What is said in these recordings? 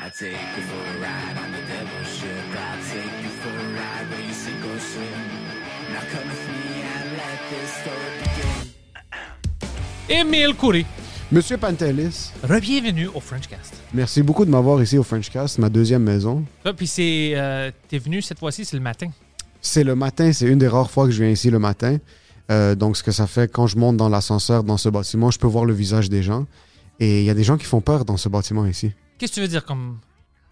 I take you for a ride on the devil's ship. I take you for a ride where you sink or swim. Now come with me and let this story begin. Émile Coury, Monsieur Pantelis, bienvenue au Frenchcast. merci beaucoup de m'avoir ici au Frenchcast, ma deuxième maison. Ah, Puis c'est, euh, t'es venu cette fois-ci, c'est le matin. C'est le matin, c'est une des rares fois que je viens ici le matin. Euh, donc, ce que ça fait, quand je monte dans l'ascenseur dans ce bâtiment, je peux voir le visage des gens. Et il y a des gens qui font peur dans ce bâtiment ici. Qu'est-ce que tu veux dire comme...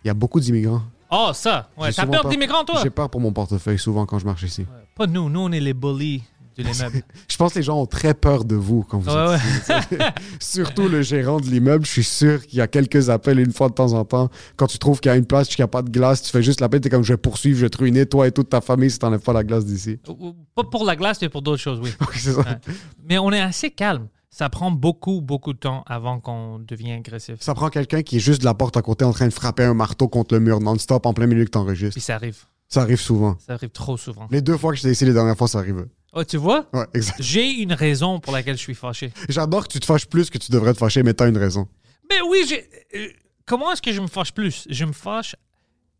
Il y a beaucoup d'immigrants. Ah, ça! Ouais, t'as peur peur- d'immigrants, toi? J'ai peur pour mon portefeuille souvent quand je marche ici. Pas nous, nous on est les bullies de l'immeuble. Je pense que les gens ont très peur de vous quand vous Ouais, êtes ici. Surtout le gérant de l'immeuble. Je suis sûr qu'il y a quelques appels une fois de temps en temps. Quand tu trouves qu'il y a une place, qu'il n'y a pas de glace, tu fais juste l'appel, tu es comme je vais poursuivre, je vais te ruiner, toi et toute ta famille si tu n'enlèves pas la glace d'ici. Pas pour la glace, mais pour d'autres choses, oui. Ça. Ouais. Mais on est assez calme. Ça prend beaucoup, beaucoup de temps avant qu'on devienne agressif. Ça prend quelqu'un qui est juste de la porte à côté en train de frapper un marteau contre le mur non-stop en plein milieu que t'enregistres. Puis ça arrive. Ça arrive souvent. Ça arrive trop souvent. Les deux fois que j'étais ici les dernières fois, ça arrive. Oh, tu vois? Ouais, exact. J'ai une raison pour laquelle je suis fâché. J'adore que tu te fâches plus que tu devrais te fâcher, mais t'as une raison. Mais oui, j'ai. euh, comment est-ce que je me fâche plus? Je me fâche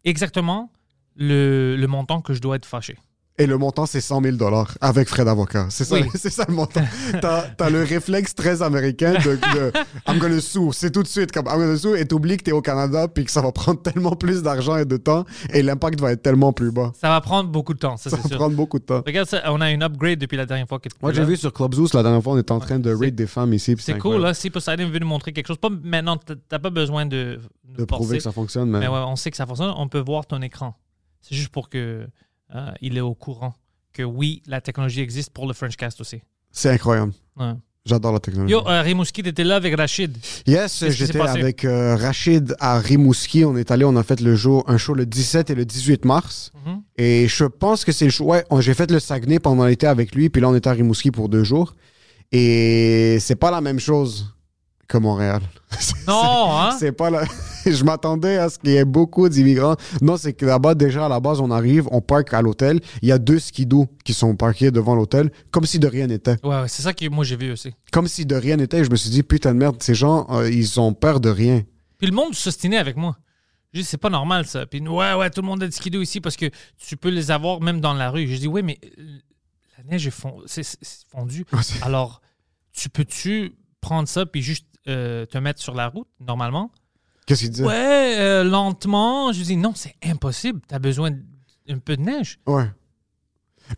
exactement le, le montant que je dois être fâché. Et le montant, c'est 100 000 dollars avec frais d'avocat. C'est ça, Oui. c'est ça le montant. T'as as le réflexe très américain de, de I'm gonna sue. C'est tout de suite comme I'm gonna sue et t'oublies que t'es au Canada puis que ça va prendre tellement plus d'argent et de temps et l'impact va être tellement plus bas. Ça va prendre beaucoup de temps, ça, Ça c'est va sûr. prendre beaucoup de temps. Regarde ça, on a une upgrade depuis la dernière fois que Moi, j'ai vu sur Club Zeus la dernière fois, on était en train de raid des femmes ici. C'est cool, là. Si Poseidon est venu nous montrer quelque chose, pas maintenant, t'as- pas besoin de, De prouver que ça fonctionne, mais. Mais ouais, on sait que ça fonctionne. On peut voir ton écran. C'est juste pour que euh, il est au courant que oui, la technologie existe pour le Frenchcast aussi. C'est incroyable. Ouais. J'adore la technologie. Yo, euh, Rimouski, t'étais là avec Rachid. Yes, j'étais avec euh, Rachid à Rimouski. On est allé, on a fait le jour, un show le 17 et le 18 mars. Mhm. Et je pense que c'est le show. Ouais, j'ai fait le Saguenay pendant l'été avec lui, puis là, on était à Rimouski pour deux jours. Et c'est pas la même chose que Montréal. Non, hein? C'est pas la... Je m'attendais à ce qu'il y ait beaucoup d'immigrants. Non, c'est que là-bas, déjà, à la base, on arrive, on parque à l'hôtel. Il y a deux skidoo qui sont parqués devant l'hôtel, comme si de rien n'était. Ouais, ouais, c'est ça que moi j'ai vu aussi. Comme si de rien n'était. Je me suis dit, putain de merde, ces gens, euh, ils ont peur de rien. Puis le monde s'ostinait avec moi. Je dis, c'est pas normal ça. Puis ouais, ouais, tout le monde a des skidoo ici parce que tu peux les avoir même dans la rue. Je dis, oui, mais euh, la neige est, fond- c'est fondue. Alors, tu peux-tu prendre ça puis juste euh, te mettre sur la route normalement? Qu'est-ce qu'il disait? Ouais, euh, lentement. Je dis, non, c'est impossible. Tu as besoin d'un peu de neige. Ouais.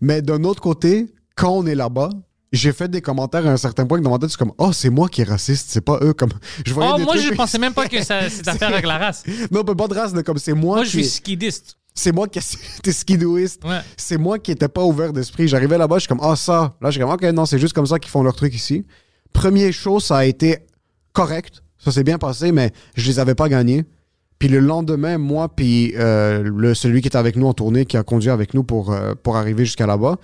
Mais d'un autre côté, quand on est là-bas, j'ai fait des commentaires à un certain point que dans ma tête, c'est comme Oh, c'est moi qui est raciste, c'est pas eux. Comme, je voyais Oh, des moi, trucs- je pensais même pas que ça, c'est affaire avec la race. non, mais pas de race, de comme c'est moi, Moi, je suis skidiste. C'est moi qui était skidooiste. Ouais. C'est moi qui était pas ouvert d'esprit. J'arrivais là-bas, je suis comme Ah, ça. Là, je suis comme Ok, non, c'est juste comme ça qu'ils font leur truc ici. Premier show, ça a été correct. Ça s'est bien passé, mais je les avais pas gagnés. Puis le lendemain, moi, puis euh, le, celui qui était avec nous en tournée, qui a conduit avec nous pour, euh, pour arriver jusqu'à là-bas,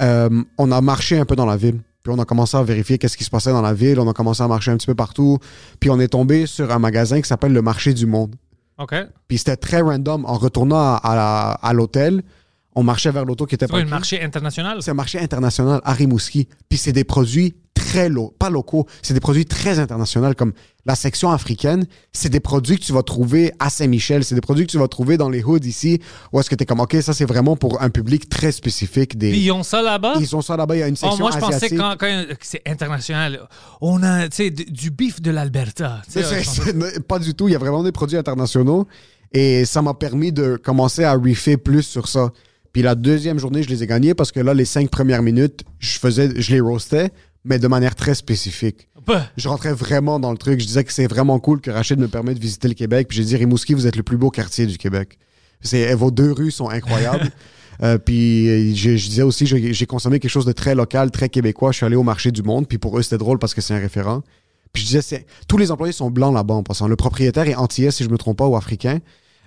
euh, on a marché un peu dans la ville. Puis on a commencé à vérifier qu'est-ce qui se passait dans la ville. On a commencé à marcher un petit peu partout. Puis on est tombé sur un magasin qui s'appelle le Marché du Monde. OK. Puis c'était très random. En retournant à, à la- à l'hôtel, on marchait vers l'auto qui était C'est quoi, un marché international? C'est un marché international à Rimouski. Puis c'est des produits très locaux, pas locaux, c'est des produits très internationaux comme la section africaine. C'est des produits que tu vas trouver à Saint-Michel. C'est des produits que tu vas trouver dans les hoods ici. Où est-ce que tu es comme, OK, ça c'est vraiment pour un public très spécifique. Des... Puis ils ont ça là-bas? Ils ont ça là-bas, il y a une Oh, section moi, je pensais quand, quand c'est international. On a tu sais, d- du bif de l'Alberta. C'est- c'est- pas du tout. Il y a vraiment des produits internationaux. Et ça m'a permis de commencer à reefer plus sur ça. Puis la deuxième journée, je les ai gagnés parce que là, les cinq premières minutes, je faisais, je les roastais, mais de manière très spécifique. Bah, Je rentrais vraiment dans le truc. Je disais que c'est vraiment cool que Rachid me permette de visiter le Québec. Puis j'ai dit, Rimouski, vous êtes le plus beau quartier du Québec. C'est, vos deux rues sont incroyables. Euh, puis euh, je, je disais aussi, j'ai j'ai consommé quelque chose de très local, très québécois. Je suis allé au marché du monde, puis pour eux, c'était drôle parce que c'est un référent. Puis je disais, tous les employés sont blancs là-bas en passant. Le propriétaire est antillais, si je me trompe pas, ou africain.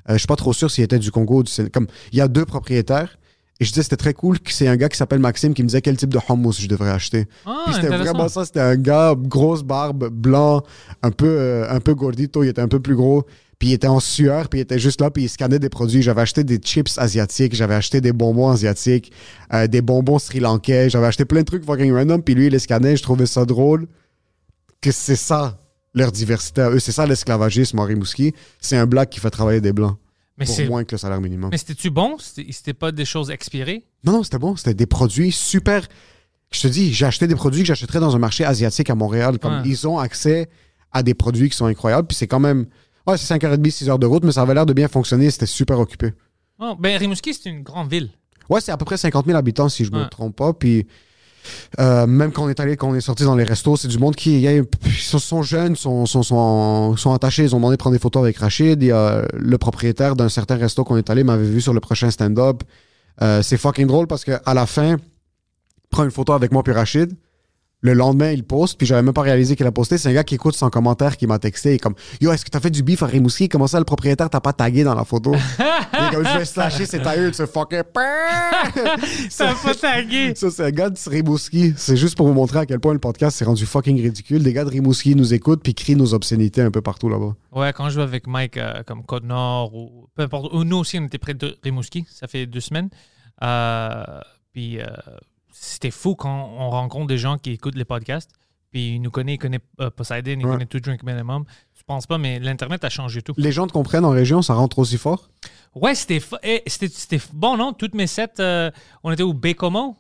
Euh, je suis pas trop sûr s'il était du Congo ou du Sénégal. Comme, il y a deux propriétaires. Et je disais, c'était très cool que c'est un gars qui s'appelle Maxime qui me disait quel type de hummus je devrais acheter. Ah, Puis c'était vraiment ça. C'était un gars, grosse barbe, blanc, un peu, euh, un peu gordito. Il était un peu plus gros. Puis il était en sueur, puis il était juste là, puis il scannait des produits. J'avais acheté des chips asiatiques, j'avais acheté des bonbons asiatiques, euh, des bonbons sri-lankais, j'avais acheté plein de trucs fucking random, puis lui, il les scannait. Je trouvais ça drôle que c'est ça, leur diversité à eux. C'est ça l'esclavagisme en Rimouski. C'est un black qui fait travailler des blancs Mais pour moins que le salaire minimum. mais c'était-tu bon? C'était pas des choses expirées? Non, non, c'était bon. C'était des produits super. Je te dis, j'ai acheté des produits que j'achèterais dans un marché asiatique à Montréal. Comme Ouais. ils ont accès à des produits qui sont incroyables. Puis c'est quand même. Ouais, c'est 5h30, 6 heures de route, mais ça avait l'air de bien fonctionner. C'était super occupé. Oh, ben, Rimouski, c'est une grande ville. Ouais, c'est à peu près 50 000 habitants, si je me Ouais. trompe pas. Puis euh, même quand on est allé, quand on est sorti dans les restos, c'est du monde qui y sont, jeunes, sont, sont, sont, attachés. Ils ont demandé de prendre des photos avec Rachid. A le propriétaire d'un certain resto qu'on est allé m'avait vu sur le prochain stand-up. Euh, c'est fucking drôle parce qu'à la fin, prend une photo avec moi puis Rachid. Le lendemain, il poste, puis j'avais même pas réalisé qu'il a posté. C'est un gars qui écoute son commentaire qui m'a texté. Est comme Yo, est-ce que t'as fait du beef à Rimouski? Comment ça, le propriétaire t'a pas tagué dans la photo? Est comme Je vais slasher ses tailleurs de ce fucking. Ça pas tagué. Ça, c'est un gars de Rimouski. C'est juste pour vous montrer à quel point le podcast s'est rendu fucking ridicule. Des gars de Rimouski nous écoutent puis crient nos obscénités un peu partout là-bas. Ouais, quand je vais avec Mike euh, comme Côte-Nord ou peu importe. Ou nous aussi, on était près de Rimouski. Ça fait deux semaines. Euh, puis euh, c'était fou quand on rencontre des gens qui écoutent les podcasts. Puis ils nous connaissent, ils connaissent euh, Poseidon, ils Ouais. connaissent tout Drink Minimum. Je pense pas, mais l'Internet a changé tout. Les gens te comprennent en région, ça rentre aussi fort? Ouais, c'était eh, bon, non? Toutes mes sets, euh, on était au Bécomo.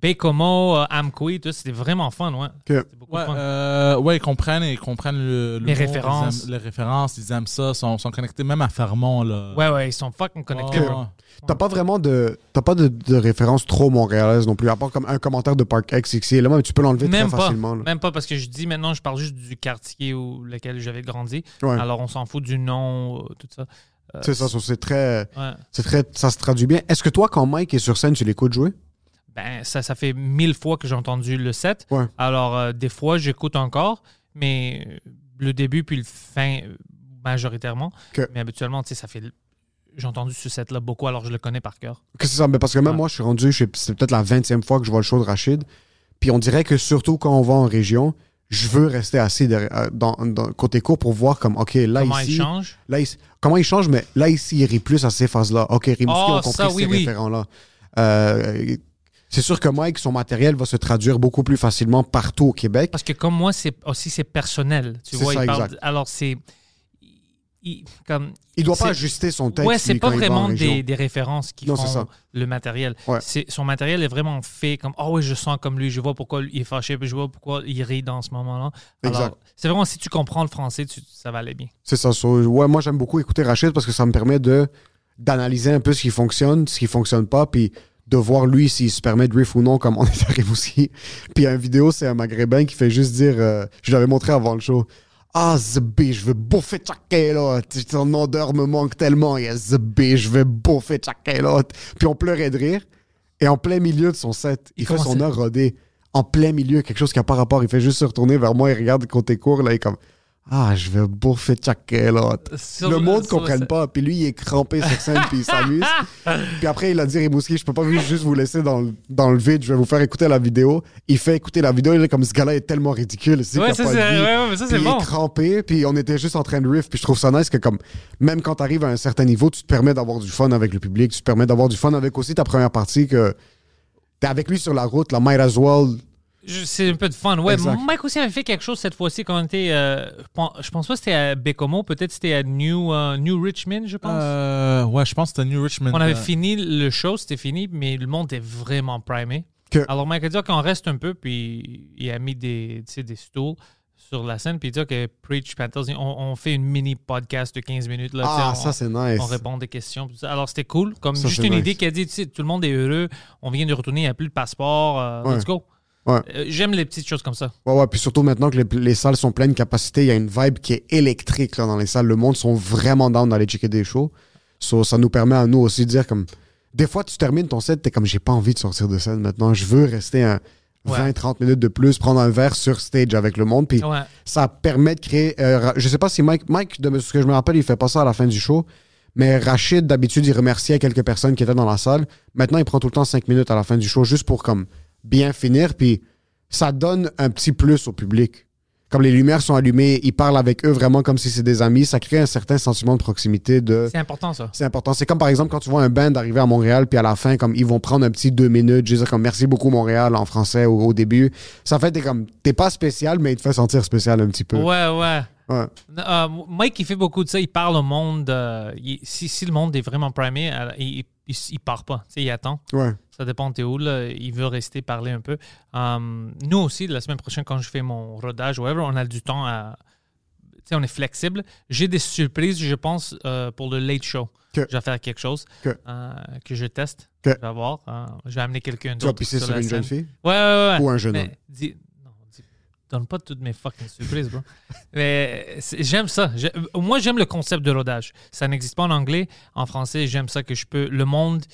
Bécomo, euh, Amqui, tout, c'était vraiment fun, ouais. Que- C'était beaucoup Ouais, de fun. euh, ouais, ils comprennent, ils comprennent le, le Les mot, références. ils aiment- les références, ils aiment ça, sont, sont connectés même à Fermont. Là. Ouais, ouais, ils sont fucking connectés, bro. ouais. T'as pas vraiment de. T'as pas de, de référence trop montréalaise non plus, à part comme un commentaire de Park X ici là, mais tu peux l'enlever très Même pas, facilement. là. même pas, parce que je dis maintenant, je parle juste du quartier où lequel j'avais grandi. Ouais. Alors, on s'en fout du nom, euh, tout ça. Euh, C'est ça, ça, c'est très, ouais. c'est très. Ça se traduit bien. Est-ce que toi, quand Mike est sur scène, tu l'écoutes jouer Ben, ça, ça fait mille fois que j'ai entendu le set. Ouais. Alors, euh, des fois, j'écoute encore, mais euh, le début puis le fin, euh, majoritairement. Mais habituellement, tu sais, ça fait. J'ai entendu ce set-là beaucoup, alors je le connais par cœur. Que ça, mais parce que même Ouais. moi, je suis rendu, c'est peut-être la 20e fois que je vois le show de Rachid. Puis on dirait que surtout quand on va en région, je veux rester assis dans, dans- côté court pour voir comme, OK, là, Comment ici. il change? Là, comment il change, mais là, ici, il rit plus à ces phases-là. OK, Rimouski Oh, ont compris ça, ces oui. référents-là. Euh, c'est sûr que Mike, son matériel va se traduire beaucoup plus facilement partout au Québec. Parce que comme moi, c'est aussi c'est personnel. Tu vois, ça, il parle- alors c'est. il- comme, Il doit pas ajuster son texte. Ouais, c'est pas vraiment des, des références qui Non, c'est ça. font le matériel. Ouais. Son matériel est vraiment fait comme Oh oui, je sens comme lui, je vois pourquoi il est fâché, puis je vois pourquoi il rit dans ce moment-là. Alors, Exact. c'est vraiment si tu comprends le français, tu- ça va aller bien. C'est ça. so- ouais, moi, j'aime beaucoup écouter Rachid parce que ça me permet de d'analyser un peu ce qui fonctionne, ce qui fonctionne pas, puis de voir lui s'il se permet de riff ou non, comme on est arrivé aussi. Puis une vidéo, c'est un maghrébin qui fait juste dire, euh, je l'avais montré avant le show, ah, Zb, je veux bouffer là. Ton odeur me manque tellement. Yeah, Zb, je veux bouffer là. Puis on pleurait de rire. Et en plein milieu de son set, il, Il fait son heure rodée. En plein milieu, quelque chose qui n'a pas rapport. Il fait juste se retourner vers moi, il regarde côté court, là, il est comme, ah, je veux bouffer là. Sur- le monde ne comprenne pas. Puis lui, il est crampé sur scène, puis il s'amuse. Puis après, il a dit Rimouski, je peux pas juste vous laisser dans le, dans le vide, je vais vous faire écouter la vidéo. Il fait écouter la vidéo, il est comme ce gars-là est tellement ridicule. Ouais, ça, c'est ouais, il bon. est crampé, puis on était juste en train de riff. Puis je trouve ça nice que, comme, même quand tu arrives à un certain niveau, tu te permets d'avoir du fun avec le public, tu te permets d'avoir du fun avec aussi ta première partie que t'es avec lui sur la route, la might as well. C'est un peu de fun. Ouais, Exact. Mike aussi avait fait quelque chose cette fois-ci quand on était. euh, je pense- pas que c'était à Bécomo, peut-être c'était à New, euh, New Richmond, je pense. Euh, ouais, je pense que c'était New Richmond. On avait euh, fini le show, c'était fini, mais le monde était vraiment primé. Que- Alors, Mike a dit qu'on reste un peu, puis il a mis des, des stools sur la scène, puis il dit que Preach Panthers, on, on fait une mini podcast de 15 minutes. Là, Ah, on, ça, c'est nice. on répond des questions. Alors, c'était cool. Comme Ça, juste une nice. idée qui a dit, tout le monde est heureux, on vient de retourner, il n'y a plus de passeport, euh, Ouais. let's go. Ouais. Euh, J'aime les petites choses comme ça. Ouais, ouais, puis surtout maintenant que les, les salles sont pleines capacité, il y a une vibe qui est électrique là, dans les salles. Le monde sont vraiment down d'aller checker des shows. So, ça nous permet à nous aussi de dire comme. Des fois, tu termines ton set, t'es comme, j'ai pas envie de sortir de scène maintenant. Je veux rester un Ouais. 20-30 minutes de plus, prendre un verre sur stage avec le monde. Puis ça permet de créer. euh, je sais pas si Mike, Mike, de ce que je me rappelle, il fait pas ça à la fin du show. Mais Rachid, d'habitude, il remerciait quelques personnes qui étaient dans la salle. Maintenant, il prend tout le temps 5 minutes à la fin du show juste pour comme bien finir. Puis ça donne un petit plus au public. Comme les lumières sont allumées, il parle avec eux vraiment comme si c'est des amis. Ça crée un certain sentiment de proximité. De C'est important, ça. c'est important. C'est comme par exemple quand tu vois un band arriver à Montréal, puis à la fin, comme ils vont prendre un petit deux minutes, je veux dire comme merci beaucoup Montréal en français au, au début. Ça fait t'es comme t'es pas spécial, mais il te fait sentir spécial un petit peu. Ouais, ouais. Ouais. Euh, Mike, il fait beaucoup de ça. Il parle au monde. euh, il- si, si le monde est vraiment primé, euh, il, il, il part pas. Tu sais, il attend. Ouais. Ça dépend de où. Là. Il veut rester parler un peu. Um, nous aussi, la semaine prochaine, quand je fais mon rodage, whatever, on a du temps à. Tu sais, on est flexible. J'ai des surprises, je pense, euh, pour le late show. Que- Je vais faire quelque chose Que- euh, que je teste. Que- Je vais voir. Euh, je vais amener quelqu'un Tu vas d'autre. pisser sur la une jeune fille? Ouais, ouais, ouais. ou un jeune homme? dis- non, dis- donne pas toutes mes fucking surprises, bro. Mais j'aime ça. Moi, j'aime le concept de rodage. Ça n'existe pas en anglais. En français, j'aime ça que je peux. Le monde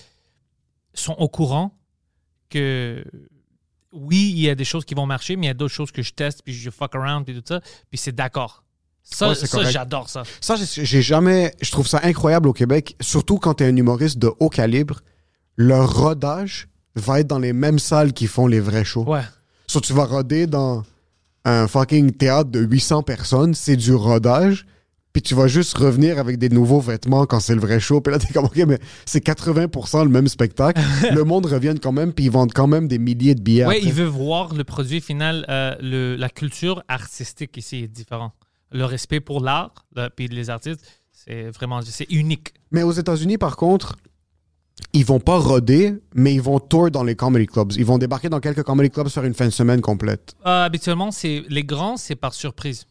sont au courant que oui, il y a des choses qui vont marcher, mais il y a d'autres choses que je teste, puis je fuck around, puis tout ça. Puis c'est d'accord. Ça, Ouais, c'est ça j'adore ça. Ça, j'ai jamais. Je trouve ça incroyable au Québec, surtout quand t'es un humoriste de haut calibre. Le rodage va être dans les mêmes salles qui font les vrais shows. Ouais. So, tu vas roder dans un fucking théâtre de 800 personnes, c'est du rodage, puis tu vas juste revenir avec des nouveaux vêtements quand c'est le vrai show. Puis là, t'es comme, OK, mais c'est 80% le même spectacle. le monde revient quand même, puis ils vendent quand même des milliers de billets. Après. il veut voir le produit final. euh, le, la culture artistique ici est différente. Le respect pour l'art, puis les artistes, c'est vraiment c'est unique. Mais aux États-Unis, par contre, ils vont pas roder, mais ils vont tour dans les comedy clubs. Ils vont débarquer dans quelques comedy clubs faire une fin de semaine complète. Euh, habituellement, c'est les grands, c'est par surprise.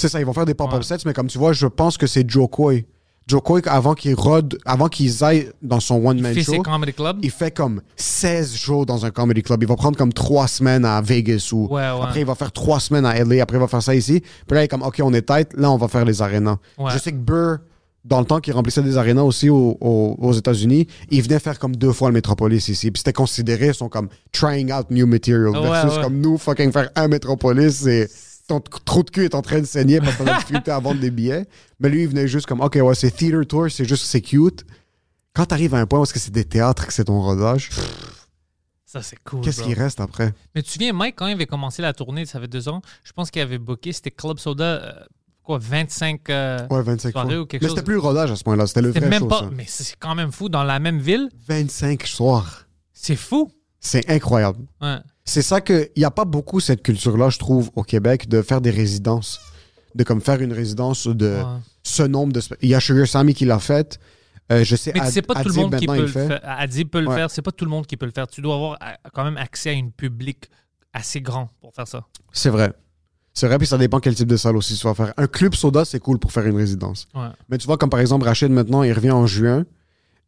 C'est ça, ils vont faire des pop-up Ouais. sets, mais comme tu vois, je pense que c'est Joe Coy. Joe Coy, avant qu'il rode, avant qu'ils aillent dans son one-man show, ses comedy clubs. il fait comme 16 shows dans un comedy club. Il va prendre comme 3 semaines à Vegas ou Ouais, ouais. après il va faire 3 semaines à LA, après il va faire ça ici. Puis là, il est comme, OK, on est tête, là, on va faire les arénas. Ouais. Je sais que Burr, dans le temps qu'il remplissait des arénas aussi au- au- aux États-Unis, il venait faire comme deux fois le Métropolis ici. Puis c'était considéré, ils sont comme trying out new material. Ouais, versus ouais. comme nous, fucking faire un Métropolis, c'est ton trou de cul est en train de saigner parce qu'on a difficulté à vendre des billets. Mais lui, il venait juste comme, OK, ouais, c'est theater tour, c'est juste, c'est cute. Quand t'arrives à un point où est-ce que c'est des théâtres, que c'est ton rodage, Ça, c'est cool. qu'est-ce qui reste après? Mais tu te souviens, Mike, quand il avait commencé la tournée, ça fait deux ans, je pense qu'il avait booké, c'était Club Soda, euh, quoi, 25. euh, Ouais, 25 Soirée fois. ou quelque Mais chose. c'était plus le rodage à ce point-là, c'était le C'était vrai même show, pas. ça. Mais c'est quand même fou, dans la même ville, 25 soirs. c'est fou. C'est incroyable. Ouais. C'est ça que il y a pas beaucoup cette culture-là, je trouve, au Québec, de faire des résidences, de comme faire une résidence de Ouais. ce nombre de. Il y a Sugar Sammy qui l'a fait. Euh, je sais. Mais c'est pas tout le monde qui peut le fait. faire. Adib peut le Ouais. faire, c'est pas tout le monde qui peut le faire. Tu dois avoir euh, quand même accès à une public assez grand pour faire ça. C'est vrai. C'est vrai, puis ça dépend quel type de salle aussi tu vas faire. Un club soda, c'est cool pour faire une résidence. Ouais. Mais tu vois, comme par exemple, Rachid, maintenant, il revient en juin.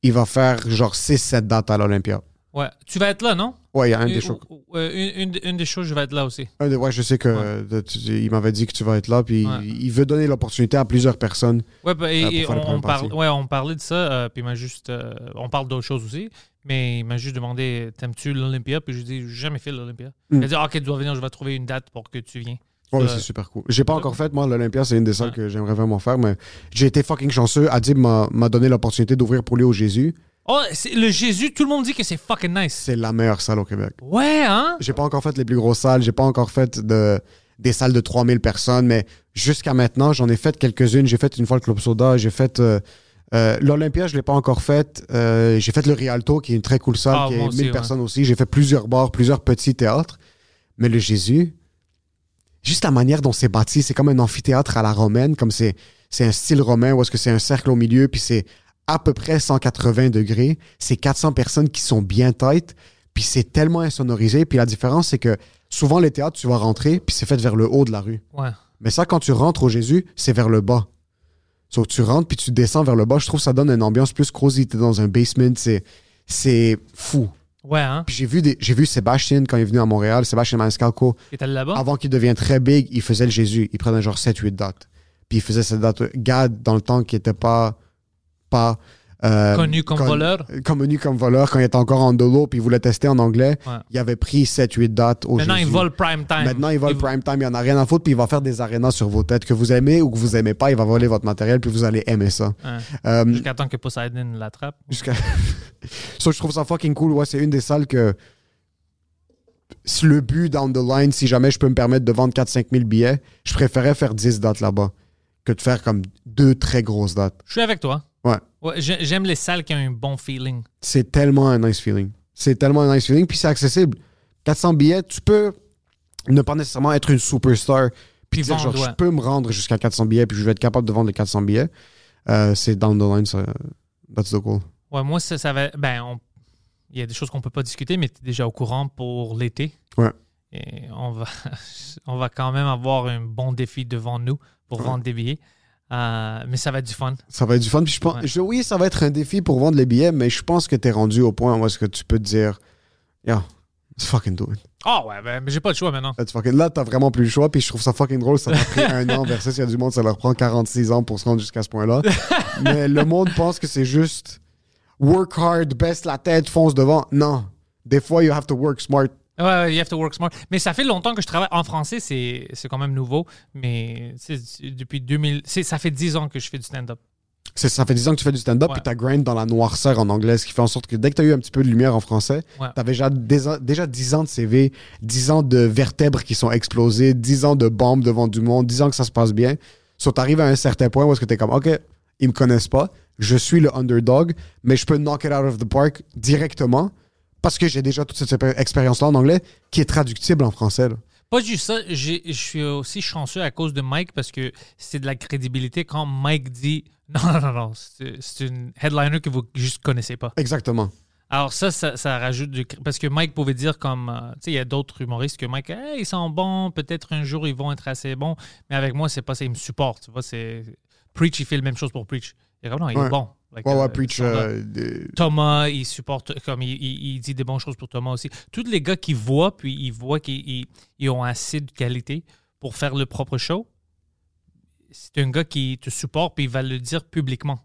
Il va faire genre 6-7 dates à l'Olympia. Ouais. Tu vas être là, non? Ouais, il y a un Une- des shows. euh, une, une- une des choses, je vais être là aussi. Un des- ouais, je sais que Ouais. tu- il m'avait dit que tu vas être là, puis Ouais. il veut donner l'opportunité à plusieurs personnes. Ouais, bah, et, Euh, et on, on premières parle, parties. ouais, on parlait de ça, euh, puis il m'a juste. euh, on parle d'autres choses aussi, mais il m'a juste demandé T'aimes-tu l'Olympia? Puis je lui ai dit J'ai jamais fait l'Olympia. Mm. Il a dit Ah, Ok, tu dois venir, je vais trouver une date pour que tu viennes. Ouais, Euh, c'est super cool. J'ai pas encore fait, moi, l'Olympia, c'est une des salles Ouais. que j'aimerais vraiment faire, mais j'ai été fucking chanceux. Adib m'a donné l'opportunité d'ouvrir pour lui au Jésus. Oh, c'est- le Jésus, tout le monde dit que c'est fucking nice. C'est la meilleure salle au Québec. Ouais, hein? J'ai pas encore fait les plus grosses salles, j'ai pas encore fait de, des salles de 3000 personnes, mais jusqu'à maintenant, j'en ai fait quelques-unes. J'ai fait une fois le Club Soda, j'ai fait euh, euh, l'Olympia, je l'ai pas encore fait. Euh, j'ai fait le Rialto, qui est une très cool salle, Ah, qui moi est aussi, 1000 ouais. personnes aussi. J'ai fait plusieurs bars, plusieurs petits théâtres. Mais le Jésus, juste la manière dont c'est bâti, c'est comme un amphithéâtre à la romaine, comme c'est c'est un style romain où est-ce que c'est un cercle au milieu, puis c'est à peu près 180 degrés. C'est 400 personnes qui sont bien têtes, puis c'est tellement insonorisé. Puis la différence, c'est que souvent les théâtres, tu vas rentrer, puis c'est fait vers le haut de la rue. Ouais. Mais ça, quand tu rentres au Jésus, c'est vers le bas. So, tu rentres, puis tu descends vers le bas. Je trouve que ça donne une ambiance plus cosy. T'es dans un basement, c'est c'est fou. Ouais, hein Puis j'ai vu, des- j'ai vu Sébastien quand il est venu à Montréal, Sébastien Maniscalco. Là-bas? Avant qu'il devienne très big, il faisait le Jésus. Il prenait genre 7-8 dates. Puis il faisait cette date. Gad, dans le temps, qui était pas. Pas euh, Connu comme voleur? Connu comme voleur quand il était encore en dolo puis il voulait tester en anglais. Ouais. Il avait pris 7-8 dates au Maintenant, il vole prime time. Maintenant, il vole prime time, il en a rien à foutre, puis il va faire des arénas sur vos têtes. Que vous aimez ou que vous aimez pas, il va voler votre matériel, puis vous allez aimer ça. Ouais. Euh, Jusqu'à temps que Poseidon l'attrape. Jusqu'à. so, je trouve ça fucking cool. Ouais, c'est une des salles que. Le but down the line, si jamais je peux me permettre de vendre 4-5 000 billets, je préférais faire 10 dates là-bas que de faire comme deux très grosses dates. Je suis avec toi. Ouais. Ouais, j'ai- J'aime les salles qui ont un bon feeling. C'est tellement un nice feeling. C'est tellement un nice feeling, puis c'est accessible. 400 billets, tu peux ne pas nécessairement être une superstar, puis Puis dire vendre, genre, ouais. je peux me rendre jusqu'à 400 billets, puis je vais être capable de vendre les 400 billets. Euh, c'est down the line, ça. That's the goal. Ouais, moi, ça, ça va. Ben, on- il y a des choses qu'on peut pas discuter, mais tu es déjà au courant pour l'été. Ouais. Et on va, on va quand même avoir un bon défi devant nous pour Ouais. vendre des billets. Euh, mais ça va être du fun. Ça va être du fun. Puis je pense, Ouais. je- oui, ça va être un défi pour vendre les billets, mais je pense que tu es rendu au point où est-ce que tu peux te dire, yeah, let's fucking do it. Ah ouais, ben, mais j'ai pas le choix maintenant. Let's fucking... Là, t'as vraiment plus le choix, puis je trouve ça fucking drôle. Ça m'a pris un an versus il y a du monde, ça leur prend 46 ans pour se rendre jusqu'à ce point-là. mais le monde pense que c'est juste work hard, baisse la tête, fonce devant. Non. Des fois, you have to work smart. Ouais, you have to work smart. Mais ça fait longtemps que je travaille en français, c'est c'est quand même nouveau. Mais tu depuis 2000, c'est- ça fait 10 ans que je fais du stand-up. C'est- Ça fait 10 ans que tu fais du stand-up, Ouais. puis t'as grind dans la noirceur en anglais, ce qui fait en sorte que dès que t'as eu un petit peu de lumière en français, Ouais. t'avais déjà, déjà, déjà 10 ans de CV, 10 ans de vertèbres qui sont explosées, 10 ans de bombes devant du monde, 10 ans que ça se passe bien. So, t'arrives à un certain point où est-ce que t'es comme, OK, ils me connaissent pas, je suis le underdog, mais je peux knock it out of the park directement parce que j'ai déjà toute cette expé- expérience-là en anglais qui est traductible en français. là. Pas juste ça, je suis aussi chanceux à cause de Mike parce que c'est de la crédibilité quand Mike dit non, non, non, non, c'est une headliner que vous juste connaissez pas. Exactement. Alors ça, ça, ça rajoute du... Parce que Mike pouvait dire comme... euh, tu sais, il y a d'autres humoristes que Mike, hey, ils sont bons, peut-être un jour ils vont être assez bons. Mais avec moi, c'est pas ça, il me supporte. Tu vois, c'est... Preach, il fait la même chose pour Preach. Il est comme, non, il Ouais. est bon. Like, Ouais, euh, ouais, Preach. euh, Thomas, il supporte, comme il, il- il dit des bonnes choses pour Thomas aussi. Tous les gars qui voient, puis ils voient qu'ils ils- ils ont assez de qualité pour faire le propre show, c'est un gars qui te supporte, puis il va le dire publiquement.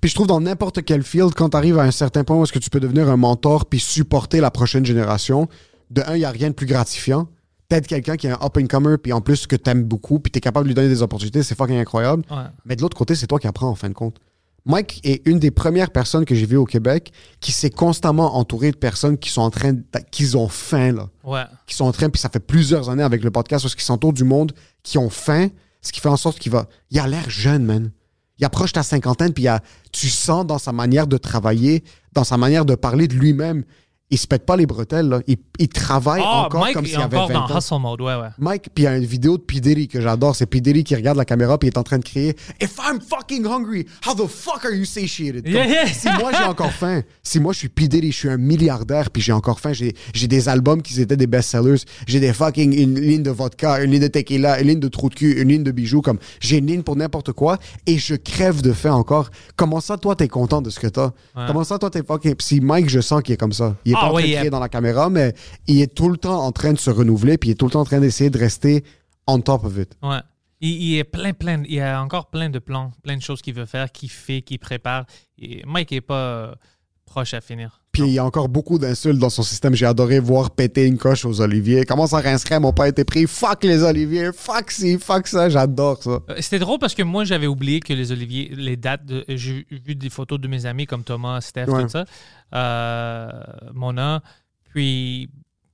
Puis je trouve dans n'importe quel field, quand tu arrives à un certain point où est-ce que tu peux devenir un mentor puis supporter la prochaine génération, de un, il n'y a rien de plus gratifiant. Peut-être quelqu'un qui est un up-and-comer, puis en plus que tu aimes beaucoup, puis tu es capable de lui donner des opportunités, c'est fucking incroyable. Ouais. Mais de l'autre côté, c'est toi qui apprends en fin de compte. Mike est une des premières personnes que j'ai vues au Québec qui s'est constamment entouré de personnes qui sont en train, de- qu'ils ont faim, là. Ouais. Qui sont en train, puis ça fait plusieurs années avec le podcast, parce qu'ils s'entourent du monde qui ont faim, ce qui fait en sorte qu'il va. Il a l'air jeune, man. Il approche ta cinquantaine, puis il a- tu sens dans sa manière de travailler, dans sa manière de parler de lui-même. Il se pète pas les bretelles, là. Il, il travaille Ah, encore Mike comme s'il avait encore 20 dans ans. hustle mode, ouais, ouais. Mike, puis il y a une vidéo de P. Diddy que j'adore. C'est P. Diddy qui regarde la caméra puis il est en train de crier If I'm fucking hungry, how the fuck are you satiated? Comme, Yeah, yeah. Si moi j'ai encore faim, si moi je suis P. Diddy, je suis un milliardaire puis j'ai encore faim, j'ai des albums qui étaient des best-sellers, j'ai des fucking une ligne de vodka, une ligne de tequila, une ligne de trou de cul, une ligne de bijoux, comme j'ai une ligne pour n'importe quoi et je crève de faim encore. Comment ça, toi, t'es content de ce que t'as? Comment ça, toi, t'es fucking. Si Mike, je sens qu'il est comme ça. Il est Ah pas oui, dans la caméra, mais il est tout le temps en train de se renouveler, puis il est tout le temps en train d'essayer de rester on top of it. Ouais. Il, il est plein, plein, il y a encore plein de plans, plein de choses qu'il veut faire, qu'il fait, qu'il prépare. Et Mike est pas euh, proche à finir. Puis il y a encore beaucoup d'insultes dans son système. J'ai adoré voir péter une coche aux oliviers. Comment ça, rincerait? M'ont pas été pris? Fuck les oliviers, fuck ci, fuck ça, j'adore ça. Euh, C'était drôle parce que moi, j'avais oublié que les oliviers, les dates, de- j'ai vu des photos de mes amis comme Thomas, Steph, Ouais. tout ça, euh, Mona. Puis,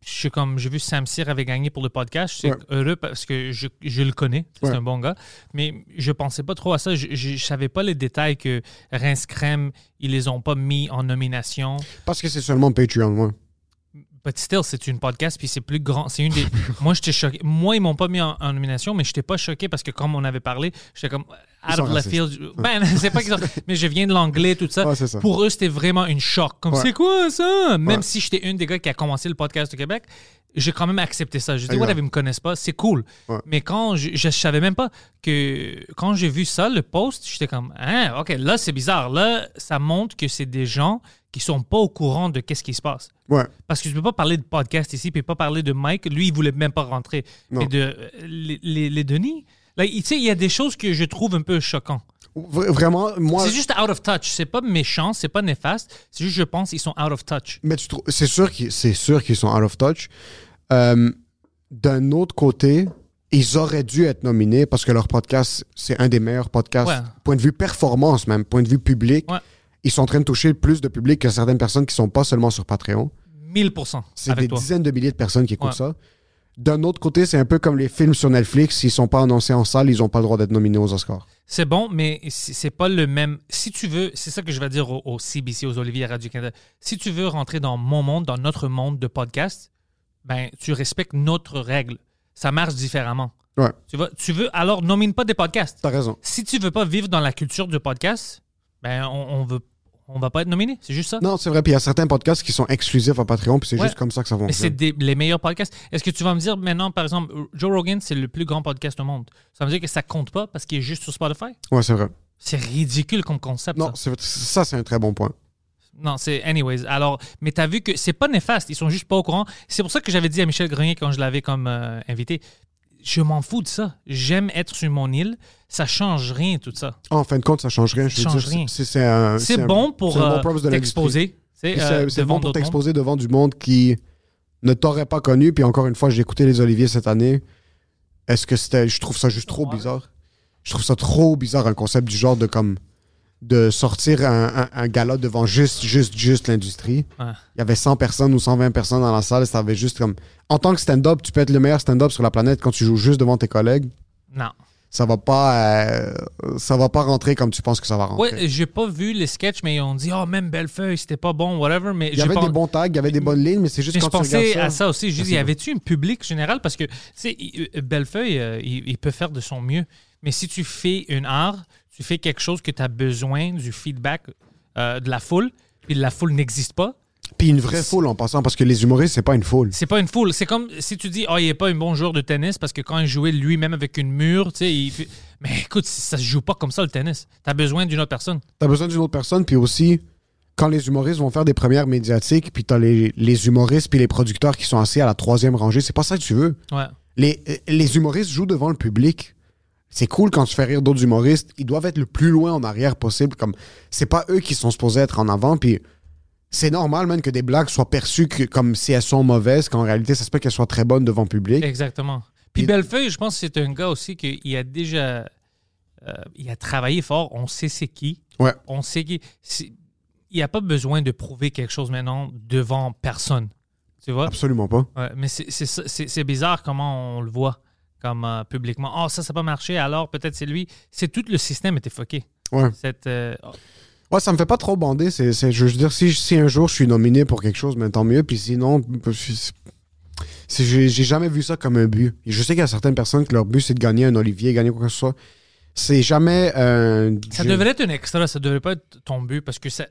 je suis comme, j'ai vu Sam Cyr avait gagné pour le podcast. Je suis Ouais. heureux parce que je, je le connais. C'est Ouais. un bon gars. Mais je pensais pas trop à ça. Je, je savais pas les détails que Rince Crème, ils les ont pas mis en nomination. Parce que c'est seulement Patreon, moi. But still, c'est une podcast, puis c'est plus grand. C'est une des. moi, j'étais choqué. Moi, ils m'ont pas mis en, en nomination, mais j'étais pas choqué parce que, comme on avait parlé, j'étais comme out of left field. Ben, c'est pas qu'ils sont. Mais je viens de l'anglais, tout ça. Ouais, c'est ça. Pour eux, c'était vraiment une choc. Comme, Ouais. c'est quoi ça? Même Ouais. si j'étais une des gars qui a commencé le podcast au Québec, j'ai quand même accepté ça. Je dis, whatever, ils me connaissent pas, c'est cool. Mais quand je, je savais même pas que. Quand j'ai vu ça, le post, j'étais comme, hein, OK, là, c'est bizarre. Là, ça montre que c'est des gens qui sont pas au courant de qu'est-ce qui se passe. Ouais. Parce que je peux pas parler de podcast ici, puis pas parler de Mike. Lui, il voulait même pas rentrer. Non. Mais de euh, les, les, les Denis, tu sais, il y a des choses que je trouve un peu choquantes. Vraiment, moi. C'est juste out of touch. C'est pas méchant, c'est pas néfaste. C'est juste, je pense, ils sont out of touch. Mais tu trouves- c'est sûr qu'ils c'est sûr qu'ils sont out of touch. Euh, D'un autre côté, ils auraient dû être nominés parce que leur podcast, c'est un des meilleurs podcasts, Ouais. point de vue performance même, point de vue public. Ouais. Ils sont en train de toucher plus de public que certaines personnes qui sont pas seulement sur Patreon. 1000% C'est des toi. dizaines de milliers de personnes qui écoutent Ouais. ça. D'un autre côté, c'est un peu comme les films sur Netflix. S'ils sont pas annoncés en salle, ils ont pas le droit d'être nominés aux Oscars. C'est bon, mais c'est pas le même. Si tu veux, c'est ça que je vais dire au, au CBC, aux Olivier Radio-Canada. Si tu veux rentrer dans mon monde, dans notre monde de podcast, ben, tu respectes notre règle. Ça marche différemment. Ouais, Tu tu veux, alors nomine pas des podcasts. t'as raison. Si tu veux pas vivre dans la culture du podcast, ben, on, on veut, on va pas être nominé. C'est juste ça? Non, c'est vrai. Puis il y a certains podcasts qui sont exclusifs à Patreon, puis c'est Ouais. juste comme ça que ça Mais c'est fonctionne. des- les meilleurs podcasts. Est-ce que tu vas me dire maintenant, par exemple, Joe Rogan, c'est le plus grand podcast au monde. Ça veut dire que ça compte pas parce qu'il est juste sur Spotify? Ouais, c'est vrai. C'est ridicule comme concept. Non, ça. c'est- ça, c'est un très bon point. Non, c'est anyways. Alors, mais t'as vu que c'est pas néfaste. Ils sont juste pas au courant. C'est pour ça que j'avais dit à Michel Grenier quand je l'avais comme euh, invité, je m'en fous de ça. J'aime être sur mon île. Ça change rien tout ça. En fin de compte, ça change rien. Ça change dire, rien. c'est- bon pour bon euh, t'exposer. C'est euh, bon pour t'exposer devant du monde qui ne t'aurait pas connu. Puis encore une fois, j'ai écouté les Oliviers cette année. Est-ce que c'était. Je trouve ça juste trop bizarre. Je trouve ça trop bizarre, un concept du genre de comme. De sortir un, un, un gala devant juste, juste, juste l'industrie. Ouais. Il y avait 100 personnes ou 120 personnes dans la salle. Ça avait juste comme. En tant que stand-up, tu peux être le meilleur stand-up sur la planète quand tu joues juste devant tes collègues. Non. Ça va pas. euh, ça va pas rentrer comme tu penses que ça va rentrer. Ouais, j'ai pas vu les sketchs, mais ils ont dit, oh, même Bellefeuille, c'était pas bon, whatever. Mais il y avait pas- des bons tags, il y avait des bonnes lignes, mais c'est juste Mais je quand tu regardes pensais ça. à ça aussi. Je dis, y avait-tu un public général? Parce que, tu sais, euh, Bellefeuille, euh, il, il peut faire de son mieux. Mais si tu fais une art, tu fais quelque chose que tu as besoin du feedback euh, de la foule, puis la foule n'existe pas, Puis une vraie foule en passant, parce que les humoristes, c'est pas une foule. c'est pas une foule. C'est comme si tu dis, oh, il est pas un bon joueur de tennis parce que quand il jouait lui-même avec une mur, tu sais, il fait- Mais écoute, ça se joue pas comme ça le tennis. Tu as besoin d'une autre personne. T'as besoin d'une autre personne, puis aussi, quand les humoristes vont faire des premières médiatiques, puis t'as les, les humoristes puis les producteurs qui sont assis à la troisième rangée, c'est pas ça que tu veux. Ouais. Les, les humoristes jouent devant le public. C'est cool quand tu fais rire d'autres humoristes. Ils doivent être le plus loin en arrière possible. Comme c'est pas eux qui sont supposés être en avant. Puis c'est normal, même que des blagues soient perçues que- comme si elles sont mauvaises, qu'en réalité, ça se peut qu'elles soient très bonnes devant le public. Exactement. Puis Il- Bellefeuille, je pense que c'est un gars aussi qui a déjà. euh, il a travaillé fort. On sait c'est qui. Ouais. On sait qui. Il n'y a pas besoin de prouver quelque chose maintenant devant personne. Tu vois? Absolument pas. Ouais, mais c'est bizarre comment on le voit comme euh, publiquement. Oh, ça, ça n'a pas marché, alors peut-être c'est lui. C'est tout le système était fucké. Ouais. Cette, euh, oh, Ouais, ça me fait pas trop bander. C'est, c'est- je veux dire, si, si un jour je suis nominé pour quelque chose, ben, tant mieux. Puis sinon, c'est- j'ai, j'ai jamais vu ça comme un but. Et je sais qu'il y a certaines personnes que leur but, c'est de gagner un Olivier, gagner quoi que ce soit. C'est jamais un. Ça je- devrait être un extra, ça devrait pas être ton but parce que ça-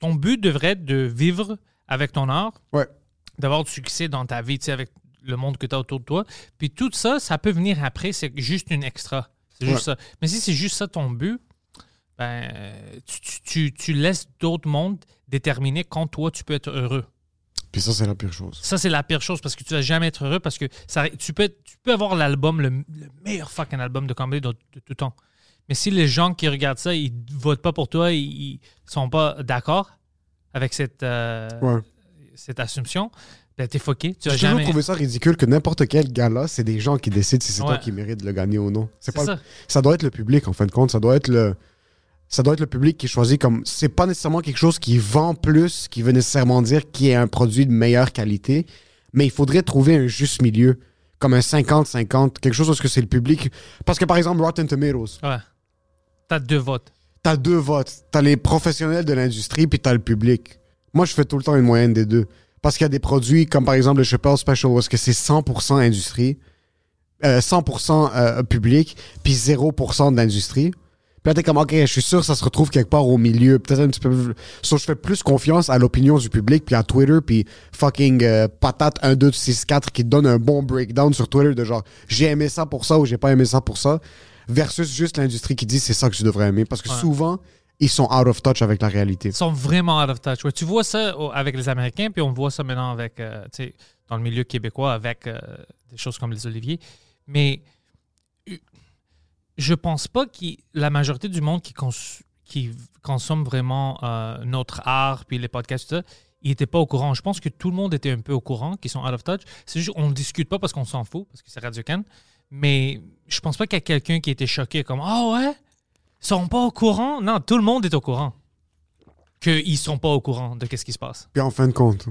ton but devrait être de vivre avec ton art, Ouais. d'avoir du succès dans ta vie, tu sais, avec le monde que tu as autour de toi. Puis tout ça, ça peut venir après, c'est juste une extra. C'est juste ça. Mais si c'est juste ça ton but, ben, tu, tu- tu- tu laisses d'autres mondes déterminer quand toi tu peux être heureux. Puis ça, c'est la pire chose. Ça, c'est la pire chose parce que tu vas jamais être heureux parce que ça, tu, peux, tu peux avoir l'album, le, le meilleur fucking album de comedy de, de tout temps. Mais si les gens qui regardent ça, ils votent pas pour toi, ils, ils sont pas d'accord avec cette, euh, Ouais. cette assumption, ben t'es fucké. Tu J'ai toujours trouvé ça ridicule que n'importe quel gala, c'est des gens qui décident si c'est toi Ouais. qui mérites de le gagner ou non. C'est C'est pas ça. le- ça doit être le public, en fin de compte. Ça doit être le. Ça doit être le public qui choisit comme. C'est pas nécessairement quelque chose qui vend plus, qui veut nécessairement dire qu'il est un produit de meilleure qualité, mais il faudrait trouver un juste milieu, comme un 50-50, quelque chose parce que c'est le public. Parce que par exemple, Rotten Tomatoes, Ouais. T'as deux votes. t'as deux votes. T'as les professionnels de l'industrie, puis t'as le public. Moi, je fais tout le temps une moyenne des deux. Parce qu'il y a des produits comme par exemple le Chappelle Special, où est-ce que c'est 100% industrie, euh, 100% euh, public, puis 0% de l'industrie. Puis là, t'es comme, OK, je suis sûr que ça se retrouve quelque part au milieu. Peut-être un petit peu... So, je fais plus confiance à l'opinion du public, puis à Twitter, puis fucking euh, patate 1, 2, 6, 4 qui donne un bon breakdown sur Twitter de genre, j'ai aimé ça pour ça ou j'ai pas aimé ça pour ça, versus juste l'industrie qui dit c'est ça que je devrais aimer. Parce que Ouais. souvent, ils sont out of touch avec la réalité. Ils sont vraiment out of touch. Ouais, tu vois ça avec les Américains, puis on voit ça maintenant avec, euh, dans le milieu québécois avec euh, des choses comme les oliviers. Mais euh, je pense pas que la majorité du monde qui, cons- qui consomme vraiment euh, notre art, puis les podcasts, tout ça, ils n'étaient pas au courant. Je pense que tout le monde était un peu au courant, qu'ils sont out of touch. C'est juste on ne discute pas parce qu'on s'en fout, parce que c'est Radio Can. Mais je pense pas qu'il y a quelqu'un qui était choqué comme Ah ouais? Ils sont pas au courant? Non, tout le monde est au courant. Qu'ils sont pas au courant de qu'est-ce qui se passe. Puis en fin de compte,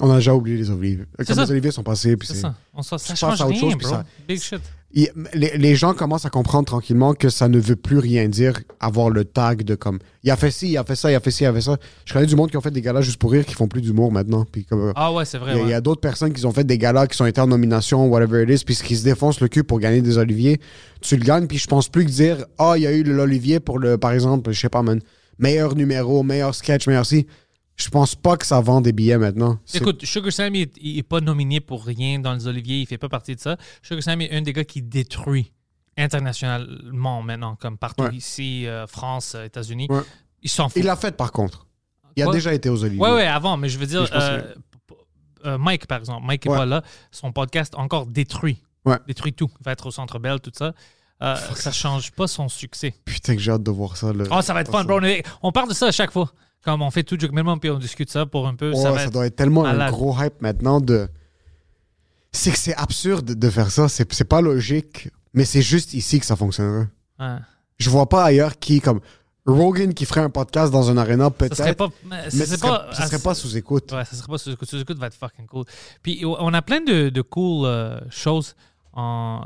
on a déjà oublié les oliviers. Comme ça. les oliviers sont passés, puis C'est c'est... ça. On s'en- ça change rien, chose, bro. ça- Big shit. Il- les, les gens commencent à comprendre tranquillement que ça ne veut plus rien dire avoir le tag de comme il a fait ci, il a fait ça, il a fait ci, il a fait ça. Je connais du monde qui ont fait des galas juste pour rire qui font plus d'humour maintenant. Puis comme, Ah ouais, c'est il vrai. y a, il y ouais. a d'autres personnes qui ont fait des galas qui sont été en nomination, whatever it is, puis qui se défoncent le cul pour gagner des oliviers. Tu le gagnes, puis je pense plus que dire ah il y a eu l'olivier pour le par exemple, je sais pas man, meilleur numéro, meilleur sketch, meilleur si. Je pense pas que ça vend des billets maintenant. Écoute, Sugar Sam, il n'est pas nominé pour rien dans les Oliviers. Il fait pas partie de ça. Sugar Sam est un des gars qui détruit internationalement maintenant, comme partout Ouais. ici, euh, France, euh, États-Unis. Ouais. Il s'en fout. Il l'a fait par contre. Il a Quoi? déjà été aux oliviers. Ouais, ouais, avant, mais je veux dire, je euh, euh, Mike, par exemple, Mike est Ouais. pas là. Son podcast encore détruit. Détruit tout. Il va être au Centre Bell, tout ça. Euh, ça change pas son succès. Putain que j'ai hâte de voir ça. là. Oh, ça va être fun, bro. Est- On parle de ça à chaque fois. Comme on fait tout Minimum, puis on discute ça pour un peu. Ouais, ça va ça être- doit être tellement malade. un gros hype maintenant de. C'est que c'est absurde de faire ça. C'est pas logique, mais c'est juste ici que ça fonctionnerait. Ouais. Je vois pas ailleurs qui, comme Rogan qui ferait un podcast dans un arena, Ça peut-être. serait pas. mais mais ça serait pas. ça serait pas sous écoute. Ouais, ça serait pas sous écoute. Sous écoute va être fucking cool. Puis on a plein de, de cool euh, choses en,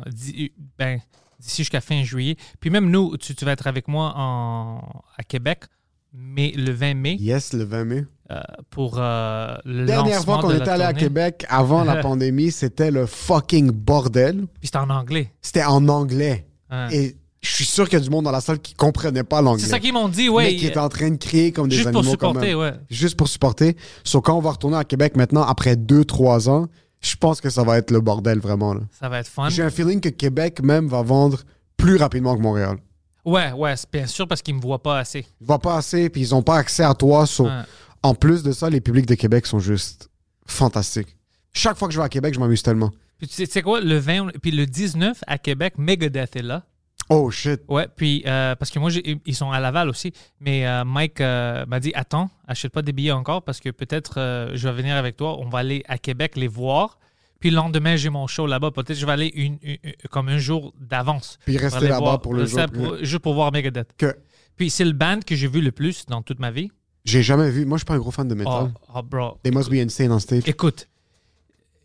ben, d'ici jusqu'à fin juillet. Puis même nous, tu, tu vas être avec moi en, à Québec, mais le 20 mai, Yes, le 20 mai. euh, pour euh, le Dernière fois qu'on de était allé à. Québec avant la pandémie, c'était le fucking bordel. Puis c'était en anglais. C'était en anglais. Ouais. Et je suis sûr qu'il y a du monde dans la salle qui comprenait pas l'anglais. C'est ça qu'ils m'ont dit, ouais. mais qui était en train de crier comme des juste pour animaux supporter, ouais. juste pour supporter. Sauf quand on va retourner à Québec maintenant, après 2-3 ans, je pense que ça va être le bordel vraiment. là. Ça va être fun. J'ai un feeling que Québec même va vendre plus rapidement que Montréal. Ouais, ouais, c'est bien sûr parce qu'ils me voient pas assez. Ils vont pas assez, puis ils ont pas accès à toi. so- Ouais. En plus de ça, les publics de Québec sont juste fantastiques. Chaque fois que je vais à Québec, je m'amuse tellement. Puis tu sais, quoi, le 20, puis le 19 à Québec, Megadeth est là. Oh shit. Ouais, puis euh, parce que moi, ils sont à Laval aussi, mais euh, Mike euh, m'a dit attends, achète pas des billets encore parce que peut-être je vais venir avec toi, on va aller à Québec les voir. Puis le lendemain, j'ai mon show là-bas. Peut-être je vais aller une, une- une- comme un jour d'avance. Puis rester là-bas pour le rester jour. pour- juste pour voir Megadeth. Que Puis c'est le band que j'ai vu le plus dans toute ma vie. j'ai jamais vu. Moi, je suis pas un gros fan de Oh, metal. oh, bro. They must be insane on stage. Écoute,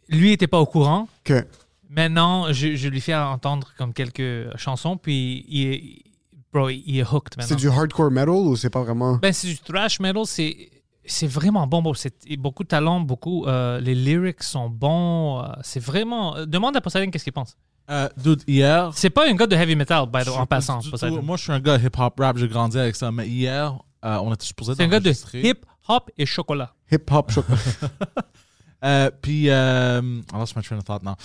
lui était pas au courant. Que Maintenant, je, je lui fais entendre comme quelques chansons, puis il est, bro, il est hooked maintenant. c'est du hardcore metal ou c'est pas vraiment. Ben, c'est du thrash metal, c'est c'est vraiment bon. bon c'est beaucoup de talent, beaucoup. euh, les lyrics sont bons. euh, c'est vraiment. euh, demande à Poseidon qu'est-ce qu'il pense. Euh, dude, hier. C'est pas un gars de heavy metal, by the- en je- passant. Poseidon. moi, je suis un gars hip-hop rap, j'ai grandi avec ça. Mais hier, euh, on était supposé C'est un gars de d'enregistrer. hip hop et chocolat. Hip hop, choc- Euh, puis, euh, I lost my train of thought now.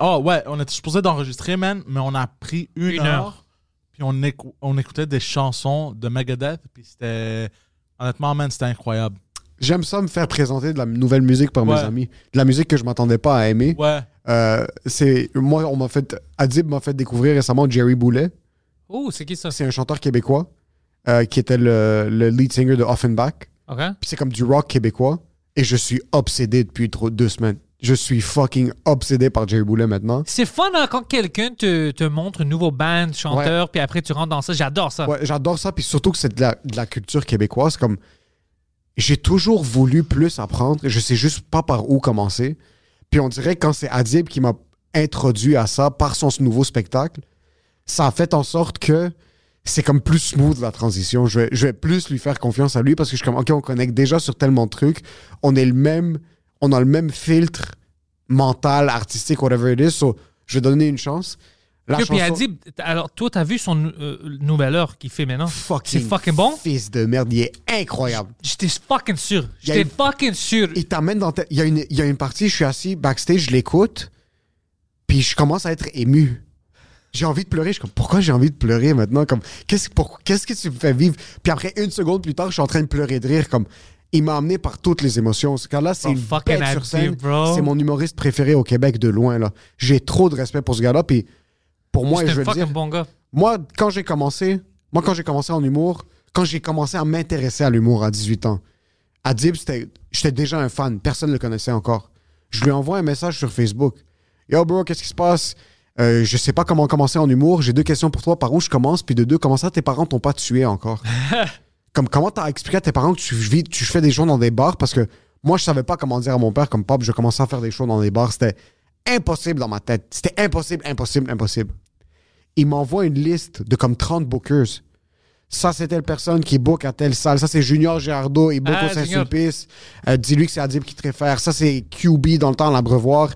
Oh, ouais, on était supposé d'enregistrer, man, mais on a pris une, Une heure, heure. Puis on, écou- on écoutait des chansons de Megadeth. Puis c'était. Honnêtement, man, c'était incroyable. J'aime ça me faire présenter de la nouvelle musique par mes amis. De la musique que je m'attendais pas à aimer. Ouais. Euh, c'est moi on m'a fait Adib m'a fait découvrir récemment Jerry Boulet Oh, c'est qui ça? c'est un chanteur québécois euh, qui était le, le lead singer de Offenbach OK. puis c'est comme du rock québécois et je suis obsédé depuis trop deux semaines je suis fucking obsédé par Jerry Boulet maintenant C'est fun hein, quand quelqu'un te, te montre un nouveau band, chanteur, puis après tu rentres dans ça. J'adore ça. ouais, j'adore ça puis surtout que c'est de la, de la culture québécoise comme j'ai toujours voulu plus apprendre je sais juste pas par où commencer puis on dirait que quand c'est Adib qui m'a introduit à ça par son nouveau spectacle ça a fait en sorte que c'est comme plus smooth la transition. Je vais, je vais plus lui faire confiance à lui parce que je suis comme, OK, on connecte déjà sur tellement de trucs. On est le même, on a le même filtre mental, artistique, whatever it is. So, je vais donner une chance. La Puis chanson- Adib, alors toi, t'as vu son euh, nouvelle heure qu'il fait maintenant? fucking C'est fucking bon? Fils de merde, il est incroyable. J'étais fucking sûr. J'étais une- fucking sûr. Il t'amène dans ta- il y, a une, il y a une partie, je suis assis backstage, je l'écoute, puis je commence à être ému. J'ai envie de pleurer. Je suis comme, pourquoi j'ai envie de pleurer maintenant? Comme, qu'est-ce, pour- qu'est-ce que tu me fais vivre? Puis après, une seconde plus tard, je suis en train de pleurer de rire. Comme, il m'a amené par toutes les émotions. Ce gars-là, c'est Oh, une bête sur scène. C'est mon humoriste préféré au Québec de loin. là. J'ai trop de respect pour ce gars-là. Puis pour moi, je veux dire, bon gars. Moi, quand j'ai commencé, moi, quand j'ai commencé en humour, quand j'ai commencé à m'intéresser à l'humour à 18 ans, Adib, j'étais déjà un fan. Personne ne le connaissait encore. Je lui envoie un message sur Facebook. Yo, bro, qu'est-ce qui se passe? Euh, je sais pas comment commencer en humour. J'ai deux questions pour toi. Par où je commence? Puis de deux, comment ça tes parents t'ont pas tué encore? comme comment t'as expliqué à tes parents que tu, vis, tu fais des shows dans des bars? Parce que moi, je savais pas comment dire à mon père, comme pop, je commençais à faire des shows dans des bars. C'était impossible dans ma tête. C'était impossible, impossible, impossible. Il m'envoie une liste de comme 30 bookers. Ça, c'est telle personne qui book à telle salle. Ça, c'est Junior Girardeau. Il book Ah, au. Saint-Sulpice. Euh, dis-lui que c'est Adib qui te réfère. Ça, c'est QB dans le temps à l'abreuvoir.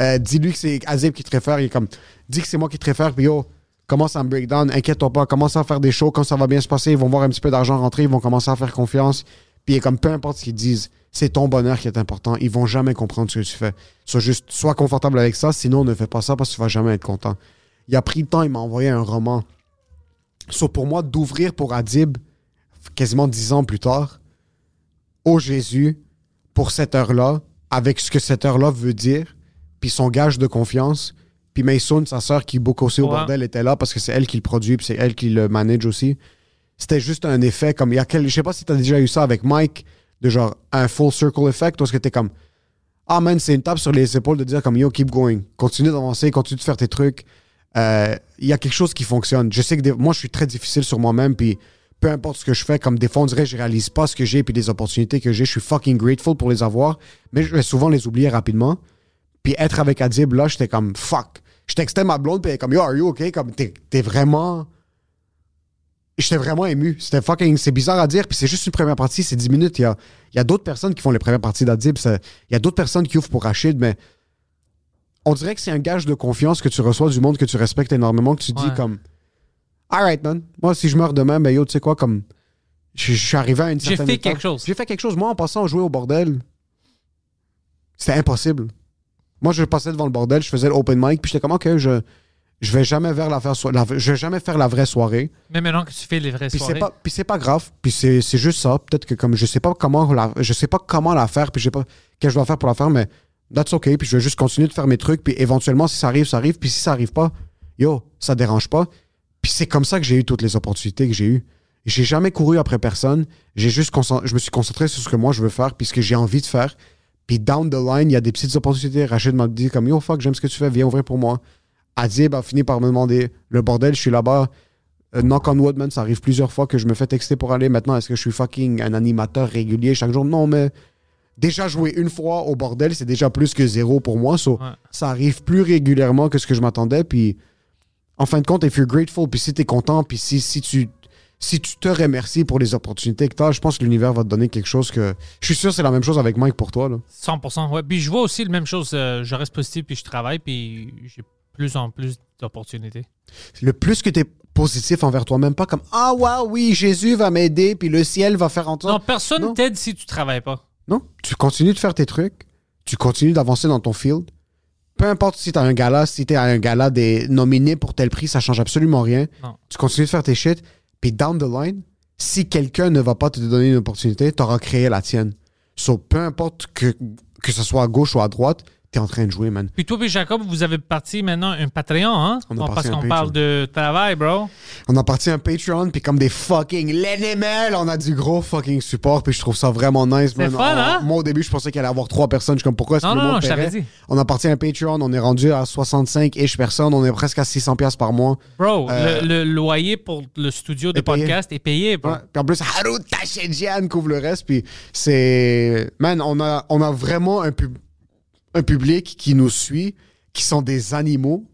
Euh, dis-lui que c'est Adib qui te réfère. Il est comme, dis que c'est moi qui te réfère. Puis yo, commence à me break down. Inquiète-toi pas. Commence à faire des shows. Quand ça va bien se passer, ils vont voir un petit peu d'argent rentrer. Ils vont commencer à faire confiance. Puis il est comme, peu importe ce qu'ils disent, c'est ton bonheur qui est important. Ils vont jamais comprendre ce que tu fais. Sois juste, sois confortable avec ça. Sinon, ne fais pas ça parce que tu vas jamais être content. Il a pris le temps. Il m'a envoyé un roman. So, pour moi, d'ouvrir pour Adib, quasiment dix ans plus tard, au Jésus, pour cette heure-là, avec ce que cette heure-là veut dire, puis son gage de confiance, puis Mason, sa sœur qui book aussi au bordel, était là parce que c'est elle qui le produit, puis c'est elle qui le manage aussi. C'était juste un effet comme, il y a quel, je sais pas si t'as déjà eu ça avec Mike, de genre un full circle effect, parce que t'es comme, ah man, c'est une tape sur les épaules de dire comme, yo, keep going, continue d'avancer, continue de faire tes trucs. Euh, Il y a quelque chose qui fonctionne. Je sais que moi, je suis très difficile sur moi-même, puis peu importe ce que je fais, comme des fois, on dirait, je réalise pas ce que j'ai, puis les opportunités que j'ai. Je suis fucking grateful pour les avoir, mais je vais souvent les oublier rapidement. Puis être avec Adib, là, j'étais comme, fuck. Je textais ma blonde, puis elle est comme, yo, are you okay? Comme, t'es vraiment. J'étais vraiment ému. C'était fucking. C'est bizarre à dire, puis c'est juste une première partie, c'est 10 minutes. Il y a, y a d'autres personnes qui font les premières parties d'Adib. Il y a d'autres personnes qui ouvrent pour Rachid, mais on dirait que c'est un gage de confiance que tu reçois du monde que tu respectes énormément, que tu dis comme, alright, man. Moi, si je meurs demain, ben yo, tu sais quoi, comme. Je, je suis arrivé à une J'ai certaine fait étape. quelque chose. J'ai fait quelque chose. Moi, en passant à jouer au bordel, c'était impossible. Moi, je passais devant le bordel, je faisais l'open mic, puis j'étais comme, OK, je, je vais jamais vers la faire so- la- je vais jamais faire la vraie soirée. Mais maintenant que tu fais les vraies Puis soirées. pas, puis c'est pas grave. Puis c'est, juste ça. Peut-être que comme je sais pas comment la, je sais pas comment la faire, puis je sais pas qu'est-ce que je dois faire pour la faire, mais that's OK. Puis je vais juste continuer de faire mes trucs. Puis éventuellement, si ça arrive, ça arrive. Puis si ça arrive pas, yo, ça dérange pas. Puis c'est comme ça que j'ai eu toutes les opportunités que j'ai eues. J'ai jamais couru après personne. J'ai juste je me suis concentré sur ce que moi je veux faire, puis ce que j'ai envie de faire. Puis down the line, il y a des petites opportunités. Rachid m'a dit comme yo fuck, j'aime ce que tu fais, viens ouvrir pour moi. Adib a fini par me demander le bordel, je suis là-bas. Euh, knock on wood, man, ça arrive plusieurs fois que je me fais texter pour aller. Maintenant, est-ce que je suis fucking un animateur régulier chaque jour? Non, mais déjà jouer une fois au bordel, c'est déjà plus que zéro pour moi. So, Ouais. Ça arrive plus régulièrement que ce que je m'attendais. Puis, en fin de compte, if you're grateful, puis si t'es content, puis si, si tu si tu te remercies pour les opportunités que t'as, je pense que l'univers va te donner quelque chose que... Je suis sûr que c'est la même chose avec Mike pour toi. Là. 100%. Ouais. Puis je vois aussi la même chose. euh, je reste positif, puis je travaille, puis j'ai plus en plus d'opportunités. Le plus que t'es positif envers toi-même, pas comme « Ah, wow, oui, Jésus va m'aider, puis le ciel va faire en toi. Non, personne Non. t'aide si tu travailles pas. Non, tu continues de faire tes trucs, tu continues d'avancer dans ton field. Peu importe si t'as un gala, si t'es à un gala des nominés pour tel prix, ça change absolument rien. Non. Tu continues de faire tes shit, puis down the line, si quelqu'un ne va pas te donner une opportunité, t'auras créé la tienne. So, peu importe que, que ce soit à gauche ou à droite, t'es en train de jouer, man. Puis toi et Jacob, vous avez parti maintenant un Patreon, hein? On a Bon, parti parce qu'on Patreon. parle de travail, bro. On a parti un Patreon, puis comme des fucking LNML, on a du gros fucking support, puis je trouve ça vraiment nice, C'est man. fun, On- hein? Moi, au début, je pensais qu'il allait y avoir trois personnes. Je suis comme, pourquoi est-ce que Non, le monde non, je dit. On a parti un Patreon, on est rendu à 65-ish personnes, on est presque à 600 pièces par mois. Bro, Euh, le, le loyer pour le studio de payé. podcast est payé, bro. Ouais. Puis en plus, Haru Tachedjian couvre le reste. Puis c'est. Man, on a, on a vraiment un, pub- un public qui nous suit, qui sont des animaux,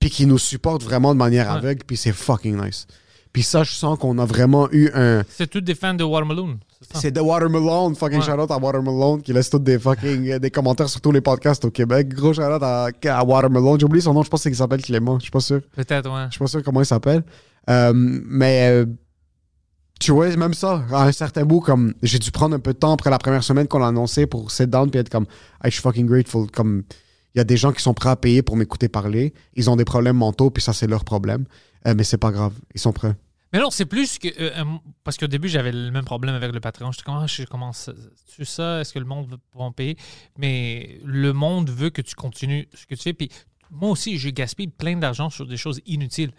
puis qui nous supportent vraiment de manière Ouais. aveugle, puis c'est fucking nice. Puis ça, je sens qu'on a vraiment eu un. C'est tous des fans de Watermelon. c'est de Watermelon, fucking Ouais. shout-out à Watermelon, qui laisse tous des fucking euh, des commentaires sur tous les podcasts au Québec. Gros shout-out à, à Watermelon. J'ai oublié son nom, je pense qu'il s'appelle Clément, je suis pas sûr. Peut-être, ouais. Je suis pas sûr comment il s'appelle. Euh, mais euh, tu vois, même ça, à un certain bout, comme j'ai dû prendre un peu de temps après la première semaine qu'on l'a annoncé pour sit down puis être comme, hey, je suis fucking grateful. Comme il y a des gens qui sont prêts à payer pour m'écouter parler. Ils ont des problèmes mentaux, puis ça, c'est leur problème. Euh, mais c'est pas grave, ils sont prêts. Mais non, c'est plus que. euh, euh, parce qu'au début, j'avais le même problème avec le Patreon. J'étais comme, ah, je commence. Tu ça Est-ce que le monde va me payer? Mais le monde veut que tu continues ce que tu fais. Puis moi aussi, j'ai gaspillé plein d'argent sur des choses inutiles.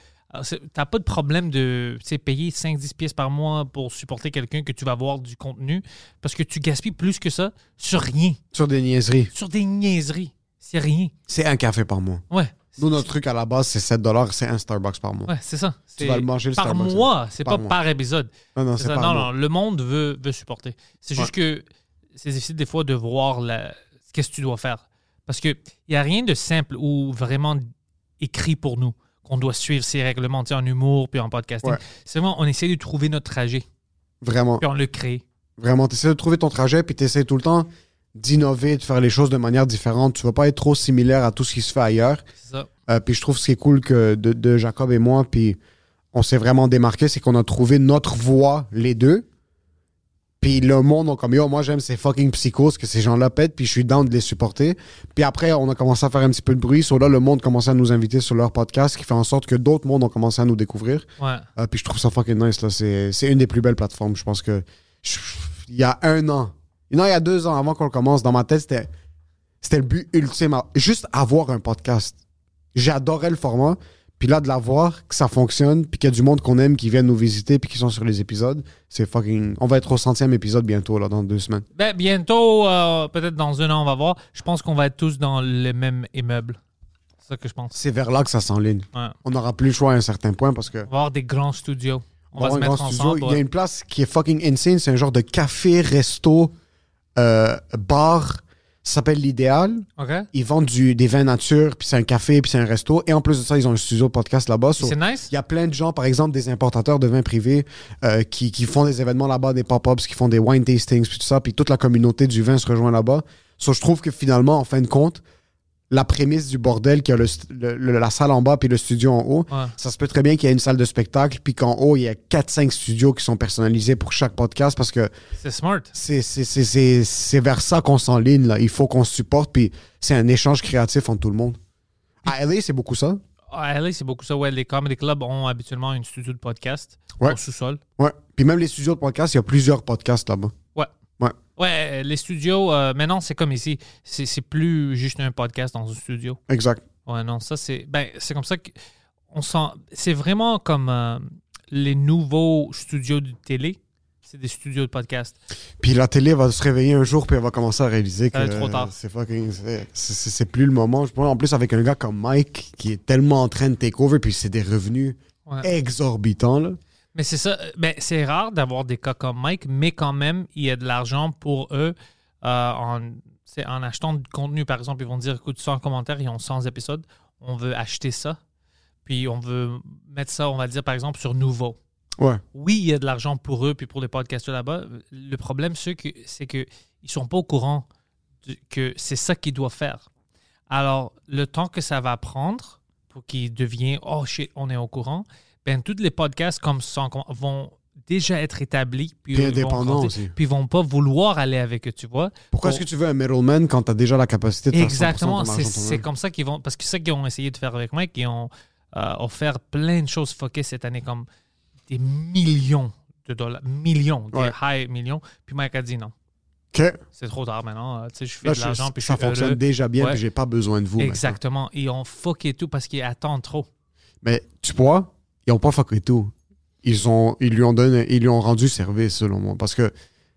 C'est- T'as pas de problème de payer 5-10 pièces par mois pour supporter quelqu'un que tu vas voir du contenu parce que tu gaspilles plus que ça sur rien, Sur des niaiseries. sur des niaiseries. C'est rien. C'est un café par mois. Ouais. Nous, notre truc à la base, c'est 7 c'est un Starbucks par mois. Ouais, c'est ça. Tu C'est vas le manger, le par Starbucks, mois, c'est Par pas mois. par épisode. Non, non, C'est c'est par Non, mois. non, le monde veut, veut supporter. C'est juste que c'est difficile des fois de voir la... qu'est-ce que tu dois faire. Parce qu'il n'y a rien de simple ou vraiment écrit pour nous qu'on doit suivre ces règlements en humour puis en podcasting. Ouais. C'est vraiment, on essaie de trouver notre trajet Vraiment. puis on le crée. Vraiment, tu essaies de trouver ton trajet, puis tu essaies tout le temps d'innover, de faire les choses de manière différente. Tu vas pas être trop similaire à tout ce qui se fait ailleurs. C'est ça. Euh, puis je trouve ce qui est cool que de, de Jacob et moi, puis on s'est vraiment démarqué, c'est qu'on a trouvé notre voie, les deux. Puis le monde, on comme yo, moi j'aime ces fucking psychos que ces gens-là pètent, puis je suis down de les supporter. Puis après, on a commencé à faire un petit peu de bruit. Sur là, le monde commençait à nous inviter sur leur podcast, qui fait en sorte que d'autres mondes ont commencé à nous découvrir. Ouais. Euh, puis je trouve ça fucking nice. Là. C'est, une des plus belles plateformes. Je pense que je- il y a un an, non, il y a deux ans avant qu'on le commence, dans ma tête, c'était, c'était le but ultime. Juste avoir un podcast. J'adorais le format. Puis là, de l'avoir, que ça fonctionne, puis qu'il y a du monde qu'on aime qui viennent nous visiter, puis qui sont sur les épisodes, c'est fucking. On va être au centième épisode bientôt, là, dans deux semaines. Ben, bientôt, euh, peut-être dans un an, on va voir. Je pense qu'on va être tous dans le même immeuble. C'est ça que je pense. C'est vers là que ça s'enligne. Ouais. On n'aura plus le choix à un certain point parce que. On va avoir des grands studios. On va se mettre studio. ensemble. Il y a une place qui est fucking insane. C'est un genre de café, resto, euh, bar. Ça s'appelle l'idéal. Ils vendent du, des vins nature, puis c'est un café, puis c'est un resto. Et en plus de ça, ils ont un studio de podcast là-bas. So, C'est nice? il y a plein de gens, par exemple, des importateurs de vins privés euh, qui, qui font des événements là-bas, des pop-ups, qui font des wine tastings, puis tout ça. Puis toute la communauté du vin se rejoint là-bas. So, je trouve que finalement, en fin de compte, la prémisse du bordel, qu'il y a le st- le- le- la salle en bas puis le studio en haut, Ouais. ça se peut très bien qu'il y ait une salle de spectacle, puis qu'en haut, il y a 4-5 studios qui sont personnalisés pour chaque podcast parce que C'est smart. c'est- vers ça qu'on s'enligne. là. Il faut qu'on se supporte, puis c'est un échange créatif entre tout le monde. À LA, c'est beaucoup ça? À LA, c'est beaucoup ça. Ouais, les comedy clubs ont habituellement une studio de podcast Ouais. au sous-sol. Ouais. Puis même les studios de podcast, il y a plusieurs podcasts là-bas. Ouais. Ouais. Les studios, euh, maintenant, c'est comme ici. C'est plus juste un podcast dans un studio. Exact. Ouais, non, ça, c'est. Ben, c'est comme ça que. On sent. C'est vraiment comme euh, les nouveaux studios de télé. C'est des studios de podcast. Puis la télé va se réveiller un jour, puis elle va commencer à réaliser que Ça trop tard. c'est fucking. c'est- plus le moment. Je pense, En plus, avec un gars comme Mike, qui est tellement en train de take over, puis c'est des revenus Ouais. exorbitants. Là. Mais c'est ça. euh, Ben, c'est rare d'avoir des cas comme Mike, mais quand même, il y a de l'argent pour eux euh, en, en achetant du contenu. Par exemple, ils vont dire écoute, 100 commentaires, ils ont 100 épisodes. On veut acheter ça. Puis on veut mettre ça, on va dire, par exemple, sur Nouveau. Ouais. Oui, il y a de l'argent pour eux puis pour les podcasteurs là-bas. Le problème, c'est que c'est que ils sont pas au courant de- que c'est ça qu'ils doivent faire. Alors, le temps que ça va prendre pour qu'ils deviennent oh shit, on est au courant, ben tous les podcasts comme vont déjà être établis puis, Puis ils vont indépendants aussi. puis ils vont pas vouloir aller avec eux, tu vois. Pourquoi est-ce que tu veux un middleman quand tu as déjà la capacité de faire 100% Exactement, de ton c'est comme ça qu'ils vont parce que c'est ça qu'ils ont essayé de faire avec Mike, ils ont euh, offert plein de choses fuckées cette année comme des millions de dollars, millions, des Ouais. high millions. Puis Mike a dit non, c'est trop tard maintenant. euh, Tu sais, je fais Là, de je- l'argent puis je ça suis fonctionne heureux. déjà bien, Ouais. puis j'ai pas besoin de vous. maintenant. Exactement, ils ont fucké tout parce qu'ils attendent trop. Mais tu vois, ils ont pas fucké tout. Ils, ont, ils, lui ont donné, ils lui ont rendu service, selon moi. Parce que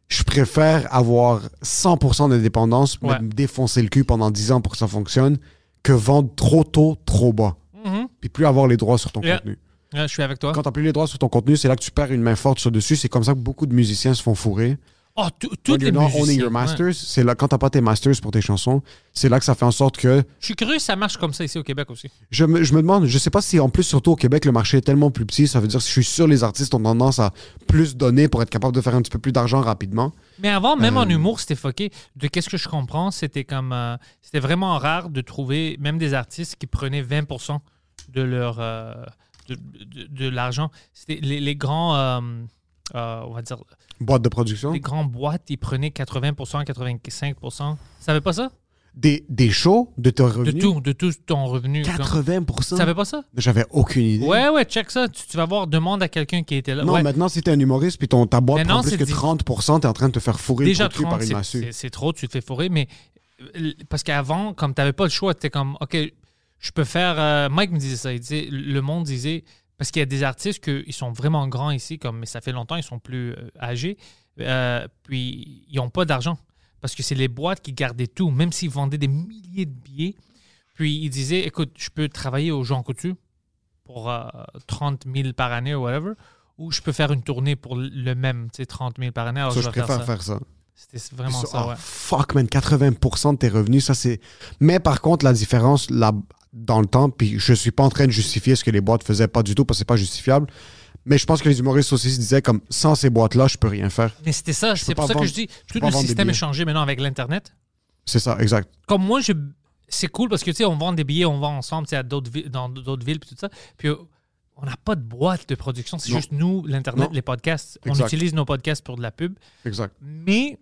je préfère avoir 100% d'indépendance, Ouais. me défoncer le cul pendant 10 ans pour que ça fonctionne, que vendre trop tôt, trop bas. Mhm. Puis plus avoir les droits sur ton Yeah. contenu. Je suis avec toi. Quand t'as plus les droits sur ton contenu, c'est là que tu perds une main forte sur dessus. C'est comme ça que beaucoup de musiciens se font fourrer. Oh, tout- tous When les you're not owning musiciens. your ouais. masters, c'est là quand t'as pas tes masters pour tes chansons, c'est là que ça fait en sorte que Je suis curieux, ça marche comme ça ici au Québec aussi. Je me, je me demande, je sais pas si en plus, surtout au Québec, le marché est tellement plus petit, ça veut dire que je suis sûr les artistes ont tendance à plus donner pour être capable de faire un petit peu plus d'argent rapidement. Mais avant, même en Euh, humour, c'était fucké. De qu'est-ce que je comprends, c'était comme. euh, c'était vraiment rare de trouver même des artistes qui prenaient 20 de leur. euh, de, de- de l'argent. C'était les, les grands. Euh, on va dire. Boîte de production? Les grands boîtes, ils prenaient 80 85 Tu savais pas ça? Des, des shows de tes De revenus. tout, de tout ton revenu. comme- 80%. Tu savais pas ça? J'avais aucune idée. Ouais, ouais, check ça. Tu, tu vas voir, demande à quelqu'un qui était là. Non, Ouais. maintenant, si t'es un humoriste puis ton, ta boîte prend plus que dit- 30%, t'es en train de te faire fourrer Déjà le trou de cul 30, par une c'est- massue. c'est c'est trop, tu te fais fourrer, mais euh, parce qu'avant, comme tu n'avais pas le choix, tu comme, OK, je peux faire. euh, Mike me disait ça, il disait, le monde disait, Parce qu'il y a des artistes qui sont vraiment grands ici, comme mais ça fait longtemps, ils sont plus euh, âgés, euh, puis ils n'ont pas d'argent. Parce que c'est les boîtes qui gardaient tout, même s'ils vendaient des milliers de billets. Puis ils disaient, écoute, je peux travailler au Jean Coutu pour euh, 30 000 par année ou whatever, ou je peux faire une tournée pour le même, tu sais, 30 000 par année. Alors Ça, je je vais faire préfère ça. faire ça. C'était vraiment ça, oh, ouais. Fuck, man, 80% de tes revenus, ça c'est. Mais par contre, la différence là, dans le temps, puis je suis pas en train de justifier ce que les boîtes faisaient, pas du tout, parce que c'est pas justifiable. Mais je pense que les humoristes aussi se disaient comme sans ces boîtes-là, je peux rien faire. Mais c'était ça, c'est pour ça que je dis, tout le système est changé maintenant avec l'Internet. C'est ça, exact. comme moi, je... c'est cool parce que, tu sais, on vend des billets, on vend ensemble, tu sais, à d'autres vi- dans d'autres villes, puis tout ça. Puis euh, on n'a pas de boîte de production, c'est juste nous, l'Internet, les podcasts. On utilise nos podcasts pour de la pub. Exact. Mais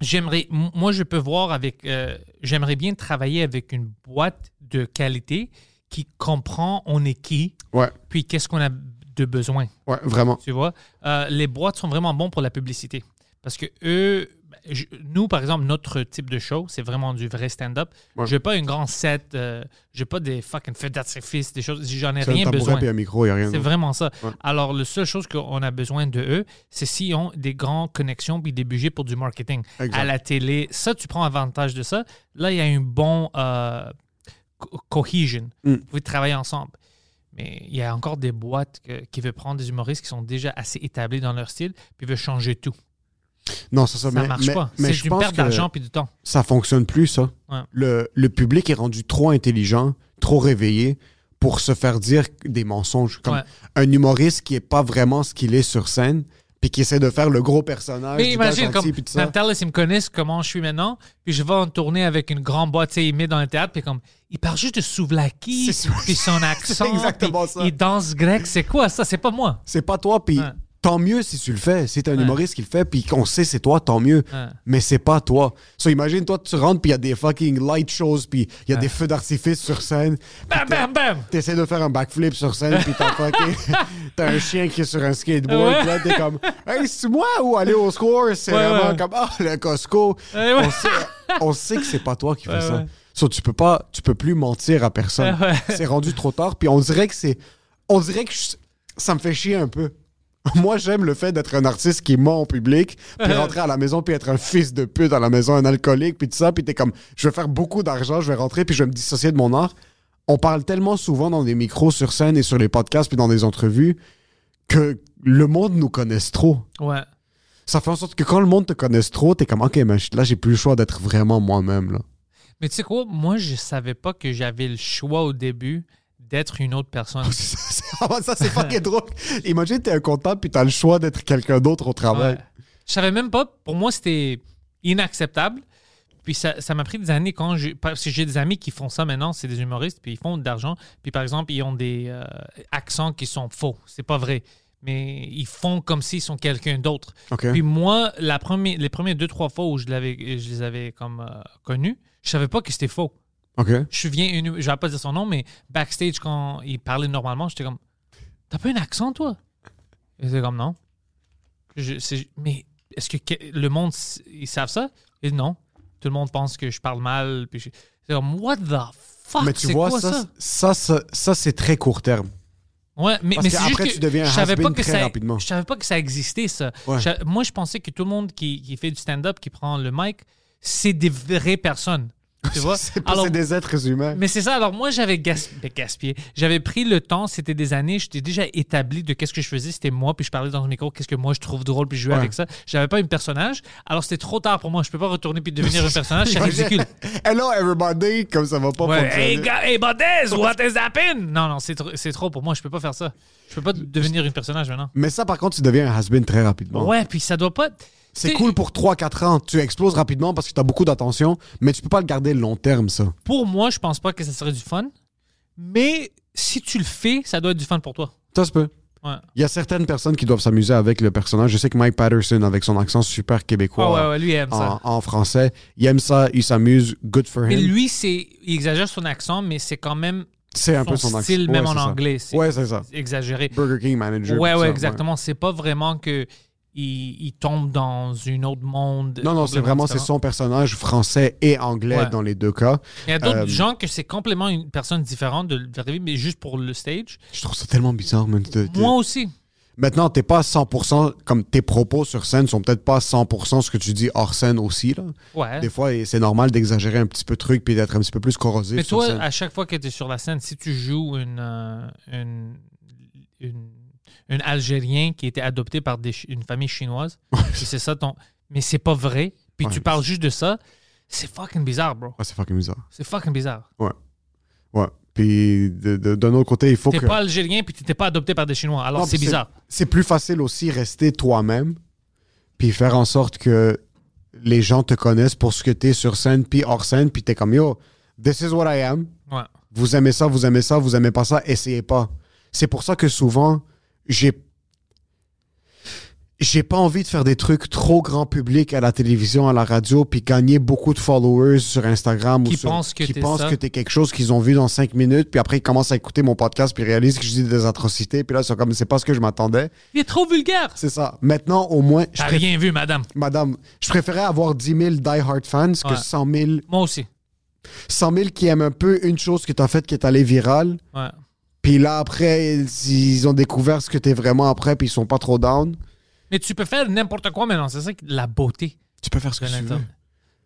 j'aimerais, moi, je peux voir avec, euh, j'aimerais bien travailler avec une boîte de qualité qui comprend on est qui, Ouais, puis qu'est-ce qu'on a de besoin. ouais, vraiment. Tu vois, Euh, les boîtes sont vraiment bons pour la publicité. Parce que eux, ben, je- nous, par exemple, notre type de show, c'est vraiment du vrai stand-up. Ouais. Je n'ai pas une grande set, euh, j'ai pas des fucking feux d'artifice, des choses, j'en ai rien besoin. un micro, a rien. C'est vraiment ça. Ouais. Alors, la seule chose qu'on a besoin de eux, c'est s'ils ont des grandes connexions puis des budgets pour du marketing. Exact. À la télé, ça, tu prends avantage de ça. Là, il y a un bon euh, co- cohesion. Mm. Vous pouvez travailler ensemble. Mais il y a encore des boîtes que- qui veulent prendre des humoristes qui sont déjà assez établis dans leur style puis veulent changer tout. Non, ça. Ça mais, marche mais- pas. mais C'est je une pense perte que d'argent puis du temps. ça fonctionne plus, ça. Ouais. Le, le public est rendu trop intelligent, trop réveillé pour se faire dire des mensonges. Comme Ouais. un humoriste qui est pas vraiment ce qu'il est sur scène, puis qui essaie de faire le gros personnage. Mais imagine, comme. Natal, ils me connaissent comment je suis maintenant, puis je vais en tourner avec une grande boîte, il met dans le théâtre, puis comme, il parle juste de souvlaki, puis son accent, exactement ça. il danse grec, c'est quoi ça? C'est pas moi. C'est pas toi, puis Ouais. Tant mieux si tu le fais. Si t'es un Ouais. humoriste qui le fait, puis qu'on sait c'est toi, tant mieux. Ouais. Mais c'est pas toi. So imagine, toi, tu rentres, puis il y a des fucking light shows, puis il y a Ouais. des feux d'artifice sur scène. Bam, bam, bam! T'essaies de faire un backflip sur scène, puis t'as fucking... T'as un chien qui est sur un skateboard, puis là, t'es comme... Hey, c'est moi ou aller au score? C'est vraiment comme... Ah, le Costco. On, sait, on sait que c'est pas toi qui fais ça. So, tu peux pas... Tu peux plus mentir à personne. C'est rendu trop tard, puis on dirait que c'est... On dirait que je- ça me fait chier un peu. Moi, j'aime le fait d'être un artiste qui ment au public, puis rentrer à la maison, puis être un fils de pute à la maison, un alcoolique, puis tout ça, puis t'es comme, je vais faire beaucoup d'argent, je vais rentrer, puis je vais me dissocier de mon art. On parle tellement souvent dans des micros sur scène et sur les podcasts, puis dans des entrevues, que le monde nous connaisse trop. Ouais. Ça fait en sorte que quand le monde te connaisse trop, t'es comme, ok, mais là, j'ai plus le choix d'être vraiment moi-même, là. Mais tu sais quoi, moi, je savais pas que j'avais le choix au début d'être une autre personne. Ah, ça, c'est fucking drôle. Imagine, t'es un comptable, puis t'as le choix d'être quelqu'un d'autre au travail. Ouais. Je savais même pas. Pour moi, c'était inacceptable. Puis ça ça m'a pris des années quand j'ai. Parce que j'ai des amis qui font ça maintenant, c'est des humoristes, puis ils font de l'argent. Puis par exemple, ils ont des euh, accents qui sont faux. C'est pas vrai. Mais ils font comme s'ils sont quelqu'un d'autre. OK. Puis moi, la première, les premières deux, trois fois où je, l'avais, je les avais comme euh, connus, je savais pas que c'était faux. Je souviens, une, je vais pas dire son nom, mais backstage, quand il parlait normalement, j'étais comme T'as pas un accent, toi? Il était comme Non. Je- c'est- mais est-ce que, le monde, ils savent ça? Dit non. Tout le monde pense que je parle mal. Puis je- c'est comme What the fuck? Mais tu c'est vois, quoi ça, ça, ça, ça, ça, c'est très court terme. Ouais, mais, Parce mais c'est juste tu que deviens un je savais pas que très ça, rapidement. Je savais pas que ça existait, ça. Ouais. Je- moi, je pensais que tout le monde qui, qui fait du stand-up, qui prend le mic, c'est des vraies personnes. Tu vois? C'est des êtres humains. Mais c'est ça. Alors, moi, j'avais gas- ben, gaspillé. J'avais pris le temps, c'était des années, j'étais déjà établi de qu'est-ce que je faisais. C'était moi, puis je parlais dans le micro, qu'est-ce que moi je trouve drôle, puis je jouais Ouais. avec ça. J'avais pas un personnage. Alors, c'était trop tard pour moi. Je peux pas retourner puis devenir un personnage. C'est ridicule. Hello everybody, comme ça va pas Ouais, fonctionner. hey, hey, Bodez, what is happening? Non, non, c'est trop, trop pour moi. Je peux pas faire ça. Je peux pas devenir un personnage maintenant. Mais ça, par contre, tu deviens un has-been très rapidement. Ouais, puis ça doit pas. C'est cool pour 3-4 ans. Tu exploses rapidement parce que tu as beaucoup d'attention, mais tu peux pas le garder long terme, ça. Pour moi, je pense pas que ça serait du fun. Mais si tu le fais, ça doit être du fun pour toi. Ça se peut. Ouais. Il y a certaines personnes qui doivent s'amuser avec le personnage. Je sais que Mike Patterson, avec son accent super québécois Ah ouais, ouais, lui, il aime ça. en, en français, il aime ça, il s'amuse, good for Mais him. lui, c'est, il exagère son accent, mais c'est quand même C'est un peu son accent. style, Ouais, même en anglais. C'est Ouais, c'est ça. exagéré. Burger King manager. Ouais, ouais, ça, exactement. C'est pas vraiment que il, il tombe dans un autre monde. Non, non, c'est vraiment c'est son personnage français et anglais Ouais. dans les deux cas. Il y a d'autres Euh, gens que c'est complètement une personne différente de d'arriver, mais juste pour le stage. Je trouve ça tellement bizarre, man. De- de- Moi aussi. Maintenant, t'es pas à 100%, comme tes propos sur scène sont peut-être pas à 100% ce que tu dis hors scène aussi, là. Ouais. Des fois, c'est normal d'exagérer un petit peu de truc puis d'être un petit peu plus corrosif Mais sur toi, scène. à chaque fois que tu es sur la scène, si tu joues une, euh, une, une, une Algérien qui été adopté par des une famille chinoise, puis c'est ça ton. Mais c'est pas vrai, puis Ouais. tu parles juste de ça, c'est fucking bizarre, bro. C'est fucking bizarre. C'est fucking bizarre. Ouais. Puis de- de- d'un autre côté, il faut T'es que... pas algérien, puis t'étais pas adopté par des Chinois. Alors c'est puis bizarre. C'est plus facile aussi rester toi-même, puis faire en sorte que les gens te connaissent pour ce que t'es sur scène, puis hors scène, puis t'es comme yo, this is what I am. Ouais. Vous aimez ça, vous aimez ça, vous aimez pas ça, essayez pas. C'est pour ça que souvent, j'ai j'ai pas envie de faire des trucs trop grand public à la télévision, à la radio, puis gagner beaucoup de followers sur Instagram Qui ou sur, pensent que qui pensent ça. que t'es quelque chose qu'ils ont vu dans cinq minutes, puis après ils commencent à écouter mon podcast, puis ils réalisent que je dis des atrocités, puis là ils sont comme c'est pas ce que je m'attendais. Il est trop vulgaire. C'est ça. Maintenant, au moins, T'as préf- rien vu, madame. madame, je préférais avoir 10 000 die-hard fans que Ouais. 100 000, Moi aussi. 100 000 qui aiment un peu une chose que t'as faite qui est allée virale. Ouais. Puis là, après, ils ont découvert ce que t'es vraiment après, puis ils sont pas trop down. Mais tu peux faire n'importe quoi maintenant. C'est ça la beauté. Tu peux faire ce que tu veux.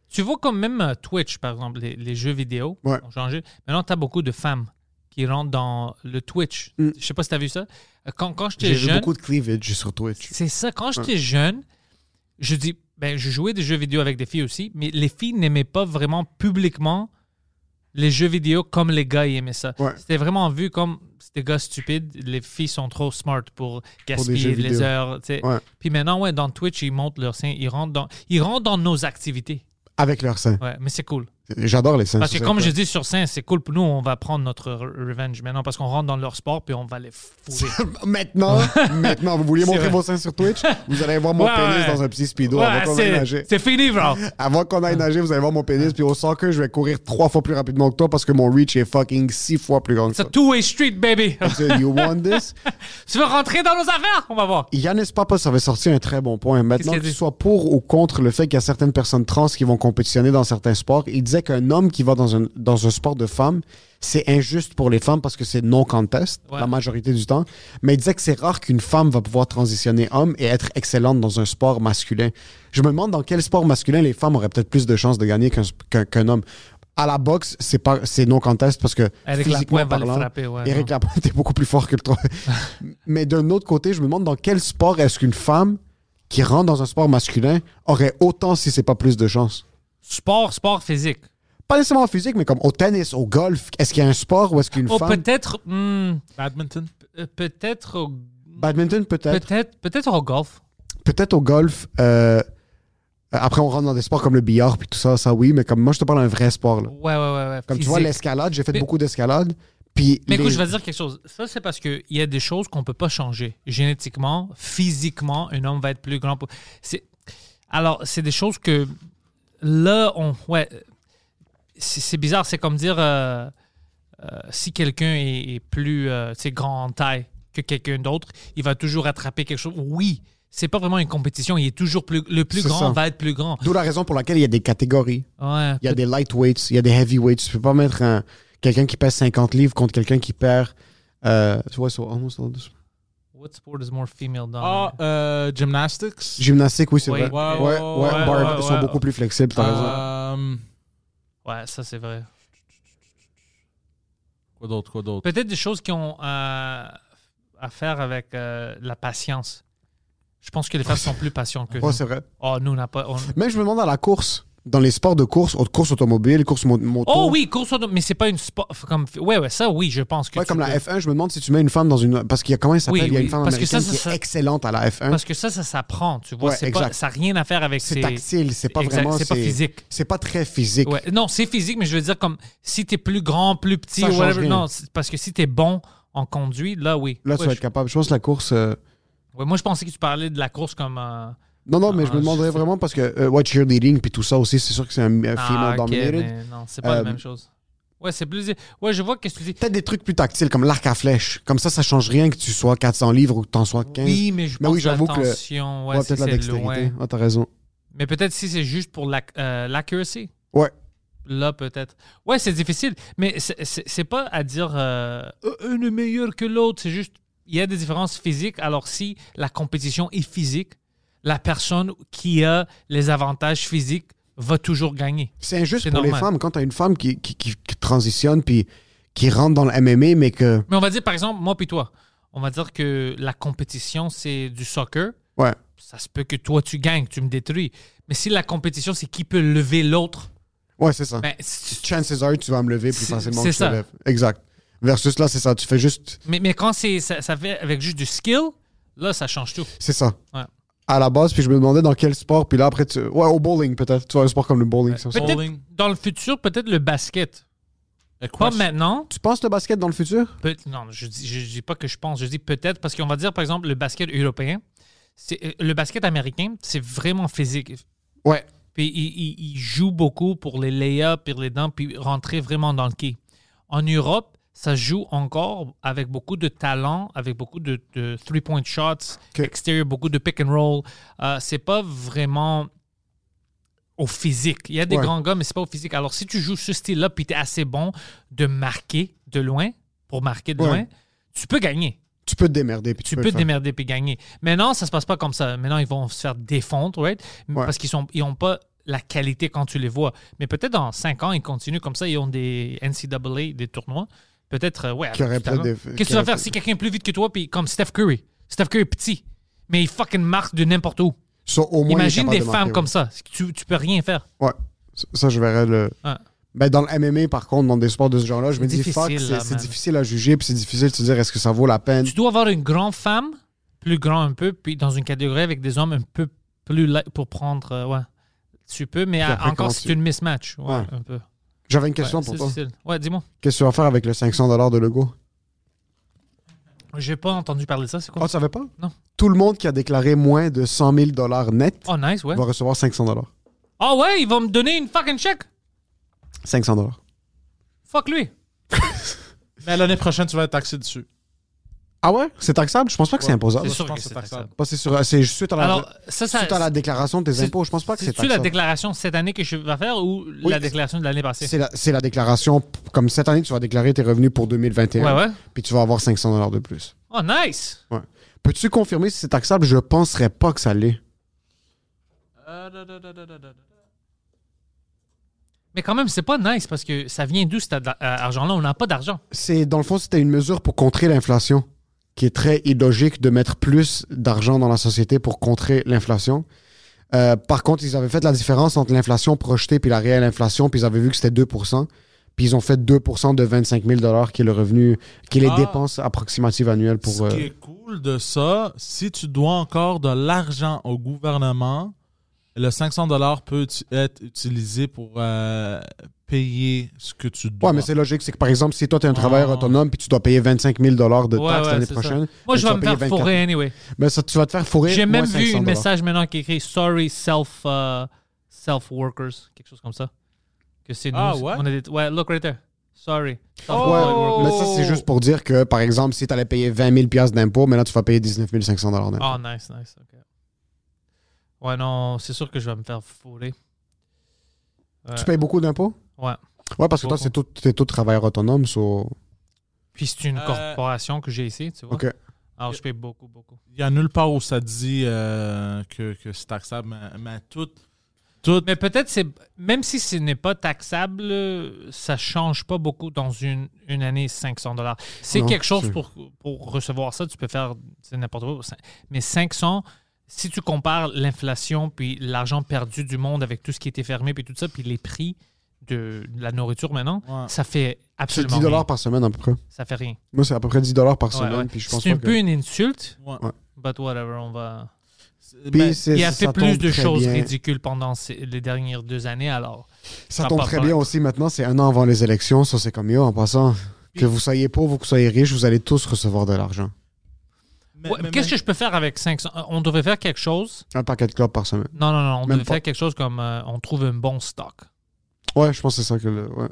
Tu vois comme même euh, Twitch, par exemple, les, les jeux vidéo Ouais. ont changé. Maintenant, tu as beaucoup de femmes qui rentrent dans le Twitch. Mm. Je sais pas si tu as vu ça. Euh, Quand, quand j'étais J'ai jeune, beaucoup de cleavage sur Twitch. c'est ça. Quand j'étais jeune, je dis, ben, je jouais des jeux vidéo avec des filles aussi, mais les filles n'aimaient pas vraiment publiquement les jeux vidéo comme les gars ils aimaient ça. Ouais. C'était vraiment vu comme des gars stupides, les filles sont trop smart pour gaspiller les heures. Ouais. Puis maintenant, ouais, dans Twitch, ils montent leur sein, ils rentrent dans, ils rentrent dans nos activités. Avec leur sein. Ouais, mais c'est cool. J'adore les seins. Parce que c'est comme ça. je dis sur scène, c'est cool pour nous, on va prendre notre re- revenge maintenant parce qu'on rentre dans leur sport puis on va les fourrer. Maintenant, maintenant, vous vouliez C'est montrer vos seins sur Twitch? Vous allez voir mon Ouais, pénis ouais. dans un petit speedo Ouais, avant qu'on aille c'est nager. c'est fini, bro. Avant qu'on aille nager, vous allez voir mon pénis. Puis au soccer, je vais courir trois fois plus rapidement que toi parce que mon reach est fucking six fois plus grand que C'est ça. a two-way street, baby. You want this? tu veux rentrer dans nos affaires? On va voir. Yannis Papas avait sorti un très bon point. Maintenant a que tu dit? sois pour ou contre le fait qu'il y a certaines personnes trans qui vont compétitionner dans certains sports, il disait qu'un homme qui va dans un, dans un sport de femmes, c'est injuste pour les femmes parce que c'est non contest Ouais. la majorité du temps. Mais il disait que c'est rare qu'une femme va pouvoir transitionner homme et être excellente dans un sport masculin. Je me demande dans quel sport masculin les femmes auraient peut-être plus de chances de gagner qu'un qu'un homme. À la boxe, c'est pas c'est non contest parce que Eric Lapointe va le frapper, ouais, Eric. Lapointe est beaucoup plus fort que le toi. Mais d'un autre côté, je me demande dans quel sport est-ce qu'une femme qui rentre dans un sport masculin aurait autant si c'est pas plus de chances? Sport, sport physique. Pas nécessairement physique, mais comme au tennis, au golf, est-ce qu'il y a un sport où est-ce qu'une Oh, femme... peut-être. hmm, Badminton. euh, peut-être. au- Badminton, peut-être. Peut-être peut-être au golf. Peut-être au golf. euh, Après, on rentre dans des sports comme le billard puis tout ça, ça oui, mais comme moi, je te parle d'un vrai sport. Là. Ouais, ouais, ouais. ouais, Comme tu vois, l'escalade, j'ai fait Mais- beaucoup d'escalade. Puis Mais écoute, je vais te dire quelque chose. Ça, c'est parce qu'il y a des choses qu'on peut pas changer. Génétiquement, physiquement, un homme va être plus grand. pour- C'est... Alors, c'est des choses que là, on. Ouais. C'est, bizarre. C'est comme dire euh, euh, si quelqu'un est, est plus euh, grand en taille que quelqu'un d'autre, il va toujours attraper quelque chose. Oui, c'est pas vraiment une compétition. Il est toujours plus. Le plus grand ça. va être plus grand. D'où la raison pour laquelle il y a des catégories. Ouais. Il y a des lightweights, il y a des heavyweights. Tu peux pas mettre un- quelqu'un qui pèse 50 livres contre quelqu'un qui perd. Euh, tu vois, so almost all this- What sport is more female dominant? Ah, euh, gymnastics. Gymnastique, oui, c'est vrai. Ouais, Ouais, ouais, ouais, ouais, bar- ouais, ils sont ouais. beaucoup plus flexibles, t'as raison. Euh, Ouais, ça, c'est vrai. quoi d'autre, quoi d'autre? Peut-être des choses qui ont euh, à faire avec euh, la patience. Je pense que les femmes sont plus patientes que Ouais, nous. c'est vrai. Oh, nous, on n'a pas. on- Même je me demande à la course, dans les sports de course, automobiles, courses mo- moto. Oh oui, course auto, mais c'est pas une sport. Comme, ouais, ouais, ça, oui, je pense que. Ouais, comme la peux. F1, je me demande si tu mets une femme dans une. Parce qu'il y a comment elle s'appelle? Oui, Il y a une femme ça, américaine ça, qui est excellente à la F1. Parce que ça, ça s'apprend, tu vois. Ouais, pas, ça n'a rien à faire avec C'est ses- tactile, c'est pas Exact, vraiment. c'est pas physique. C'est pas très physique. Ouais, non, c'est physique, mais je veux dire, comme si t'es plus grand, plus petit, whatever. rien. Non, parce que si t'es bon en conduite, là, oui. Là, tu vas je- être capable. Je pense que la course. euh, ouais, moi, je pensais que tu parlais de la course comme. euh, Non, non, mais je Ah, me demanderais je sais. vraiment parce que euh, ouais, cheerleading puis tout ça aussi, c'est sûr que c'est un, ah, female ok, dominated. non, c'est pas Euh, la même chose. Ouais, c'est plus. Ouais, je vois qu'est-ce que tu dis. Peut-être des trucs plus tactiles, comme l'arc à flèche. Comme ça, ça change rien que tu sois 400 livres ou que tu en sois 15. Oui, mais je Mais pense oui, que j'avoue que ouais, peut-être la dextérité. Ah, t'as raison. Mais peut-être si c'est juste pour euh, l'accuracy. Ouais. Là, peut-être. Ouais, c'est difficile. Mais c'est pas à dire euh, un est meilleur que l'autre. C'est juste, il y a des différences physiques. Alors, si la compétition est physique, la personne qui a les avantages physiques va toujours gagner. C'est injuste pour les femmes. Quand t'as une femme qui, qui, qui- qui transitionne puis qui rentre dans le MMA, mais que. Mais on va dire, par exemple, moi puis toi, on va dire que la compétition, c'est du soccer. Ouais. Ça se peut que toi, tu gagnes, tu me détruis. Mais si la compétition, c'est qui peut lever l'autre, Ouais, c'est ça. ben, Chances are, tu vas me lever plus facilement que te ça. lève. Exact. Versus là, c'est ça. Tu fais juste. Mais, mais quand c'est ça, ça fait avec juste du skill, là, ça change tout. C'est ça. Ouais. À la base, puis je me demandais dans quel sport, puis là, après, tu. Ouais, au bowling, peut-être. Tu vois, un sport comme le bowling, ça. Peut-être Bowling. dans le futur, peut-être le basket. Et Pas quoi, maintenant. Tu penses le basket dans le futur? Peut- non, je dis, je, dis pas que je pense, je dis peut-être parce qu'on va dire, par exemple, le basket européen, c'est euh, le basket américain, c'est vraiment physique. Ouais. Puis il, il- il joue beaucoup pour les layups, puis les dents, puis rentrer vraiment dans le quai. En Europe, ça joue encore avec beaucoup de talent, avec beaucoup de, de three-point shots, extérieur, beaucoup de pick and roll. Euh, c'est pas vraiment au physique. Il y a des Ouais. grands gars, mais c'est pas au physique. Alors, si tu joues ce style-là, puis tu es assez bon de marquer de loin, pour marquer de Ouais. loin, tu peux gagner. Tu peux te démerder, puis tu, Tu peux, te démerder puis gagner. Maintenant, ça se passe pas comme ça. Maintenant, ils vont se faire défendre, right? Ouais. Parce qu'ils ils ont pas la qualité quand tu les vois. Mais peut-être dans 5 ans, ils continuent comme ça. Ils ont des NCAA, des tournois. Peut-être, euh, ouais. Qu'est-ce que tu vas faire si quelqu'un est plus vite que toi, puis comme Steph Curry? Steph Curry est petit, mais il fucking marque de n'importe où. Au moins, Imagine des de femmes comme ça. Tu, tu peux rien faire. Ouais. Ça, je verrais le. Ouais. Ben, dans le MMA, par contre, dans des sports de ce genre-là, je me dis, fuck, c'est difficile à juger, puis c'est difficile de se dire, est-ce que ça vaut la peine? Tu dois avoir une grande femme, plus grand un peu, puis dans une catégorie avec des hommes un peu plus light pour prendre. euh, ouais. Tu peux, mais encore, c'est tu- une mismatch. Ouais, Ouais. un peu. J'avais une question Ouais, pour c'est toi. difficile. Ouais, dis-moi. Qu'est-ce que tu vas faire avec le 500 de Lego? J'ai pas entendu parler de ça, c'est Oh, quoi? tu savais pas? Non. Tout le monde qui a déclaré moins de 100 000 net Oh, nice, ouais. va recevoir 500 Ah ouais, il va me donner une fucking chèque? 500 Fuck lui. Mais l'année prochaine, tu vas être taxé dessus. Ah ouais? C'est taxable? Je pense pas que c'est imposable. C'est sûr que que c'est c'est taxable. Pas, c'est sur- c'est suite à la, Alors, ça, ça. suite à la déclaration de tes c'est- impôts. Je pense pas que c'est C'est-tu la taxable. déclaration cette année que je vais faire ou Oui, la déclaration de l'année passée? C'est la, c'est la déclaration, comme cette année, tu vas déclarer tes revenus pour 2021. Ouais, ouais. Puis tu vas avoir 500 de plus. Oh, nice. Ouais. Peux-tu confirmer si c'est taxable? Je penserais pas que ça l'est. Mais quand même, c'est pas nice parce que ça vient d'où cet argent-là? On n'a pas d'argent. C'est, dans le fond, c'était une mesure pour contrer l'inflation, qui est très illogique de mettre plus d'argent dans la société pour contrer l'inflation. Euh, par contre, ils avaient fait la différence entre l'inflation projetée puis la réelle inflation, puis ils avaient vu que c'était 2 Puis ils ont fait 2% de 25 000 qui est le revenu, qui est les Ah. dépenses approximatives annuelles pour. Ce qui euh, est cool de ça, si tu dois encore de l'argent au gouvernement, le 500 peut uti- être utilisé pour euh, payer ce que tu dois. Ouais, mais c'est logique. C'est que par exemple, si toi, tu es un Ah. travailleur autonome puis tu dois payer 25 000 de Ouais, taxes ouais, l'année ça. prochaine. Moi, je vais me faire 24 fourrer anyway. Ben, ça, tu vas te faire fourrer. J'ai même vu 500 un message maintenant qui écrit Sorry self euh, self workers, quelque chose comme ça. Que c'est nous. Ah, ouais? On a des- ouais, look right there. Sorry. Oh! Ouais, workers. mais ça, c'est juste pour dire que, par exemple, si tu allais payer 20 000 piastres d'impôts, maintenant, tu vas payer 19 500 d'impôts. Oh, nice, nice. ok. Ouais, non, c'est sûr que je vais me faire. Ouais. Tu payes beaucoup d'impôts? Ouais. Ouais, parce que toi, c'est tout, t'es tout travailleur autonome, so... Puis c'est une Euh, corporation que j'ai ici, tu vois. OK. Alors, je paye beaucoup, beaucoup. Il n'y a nulle part où ça dit euh, que, que c'est taxable, mais, mais tout, tout Mais peut-être, c'est même si ce n'est pas taxable, ça change pas beaucoup dans une, une année 500 dollars. C'est quelque chose pour, pour recevoir ça, tu peux faire c'est n'importe quoi. Mais 500, si tu compares l'inflation puis l'argent perdu du monde avec tout ce qui était fermé puis tout ça, puis les prix de, la nourriture maintenant, Ouais. ça fait C'est absolument 10 rien. dollars par semaine, à peu près. Ça fait rien. Moi, c'est à peu près 10 dollars par Ouais, semaine, ouais. puis je pense C'est un que- peu une insulte, but whatever, on va... C'est- Il a ça fait plus tombe de très choses bien. ridicules pendant ces- les dernières deux années, alors... Ça Ça tombe très bien aussi maintenant, c'est un an avant les élections, ça c'est comme yo, en passant. Que vous soyez pauvre ou que vous soyez riche, vous allez tous recevoir de l'argent. Mais- Ouais, mais- Qu'est-ce mais- que je peux faire avec 500? On devrait faire quelque chose... Un paquet de clopes par semaine. Non, non, non. On Même pas. faire quelque chose comme euh, on trouve un bon stock. Ouais, je pense que c'est ça que le. Ouais.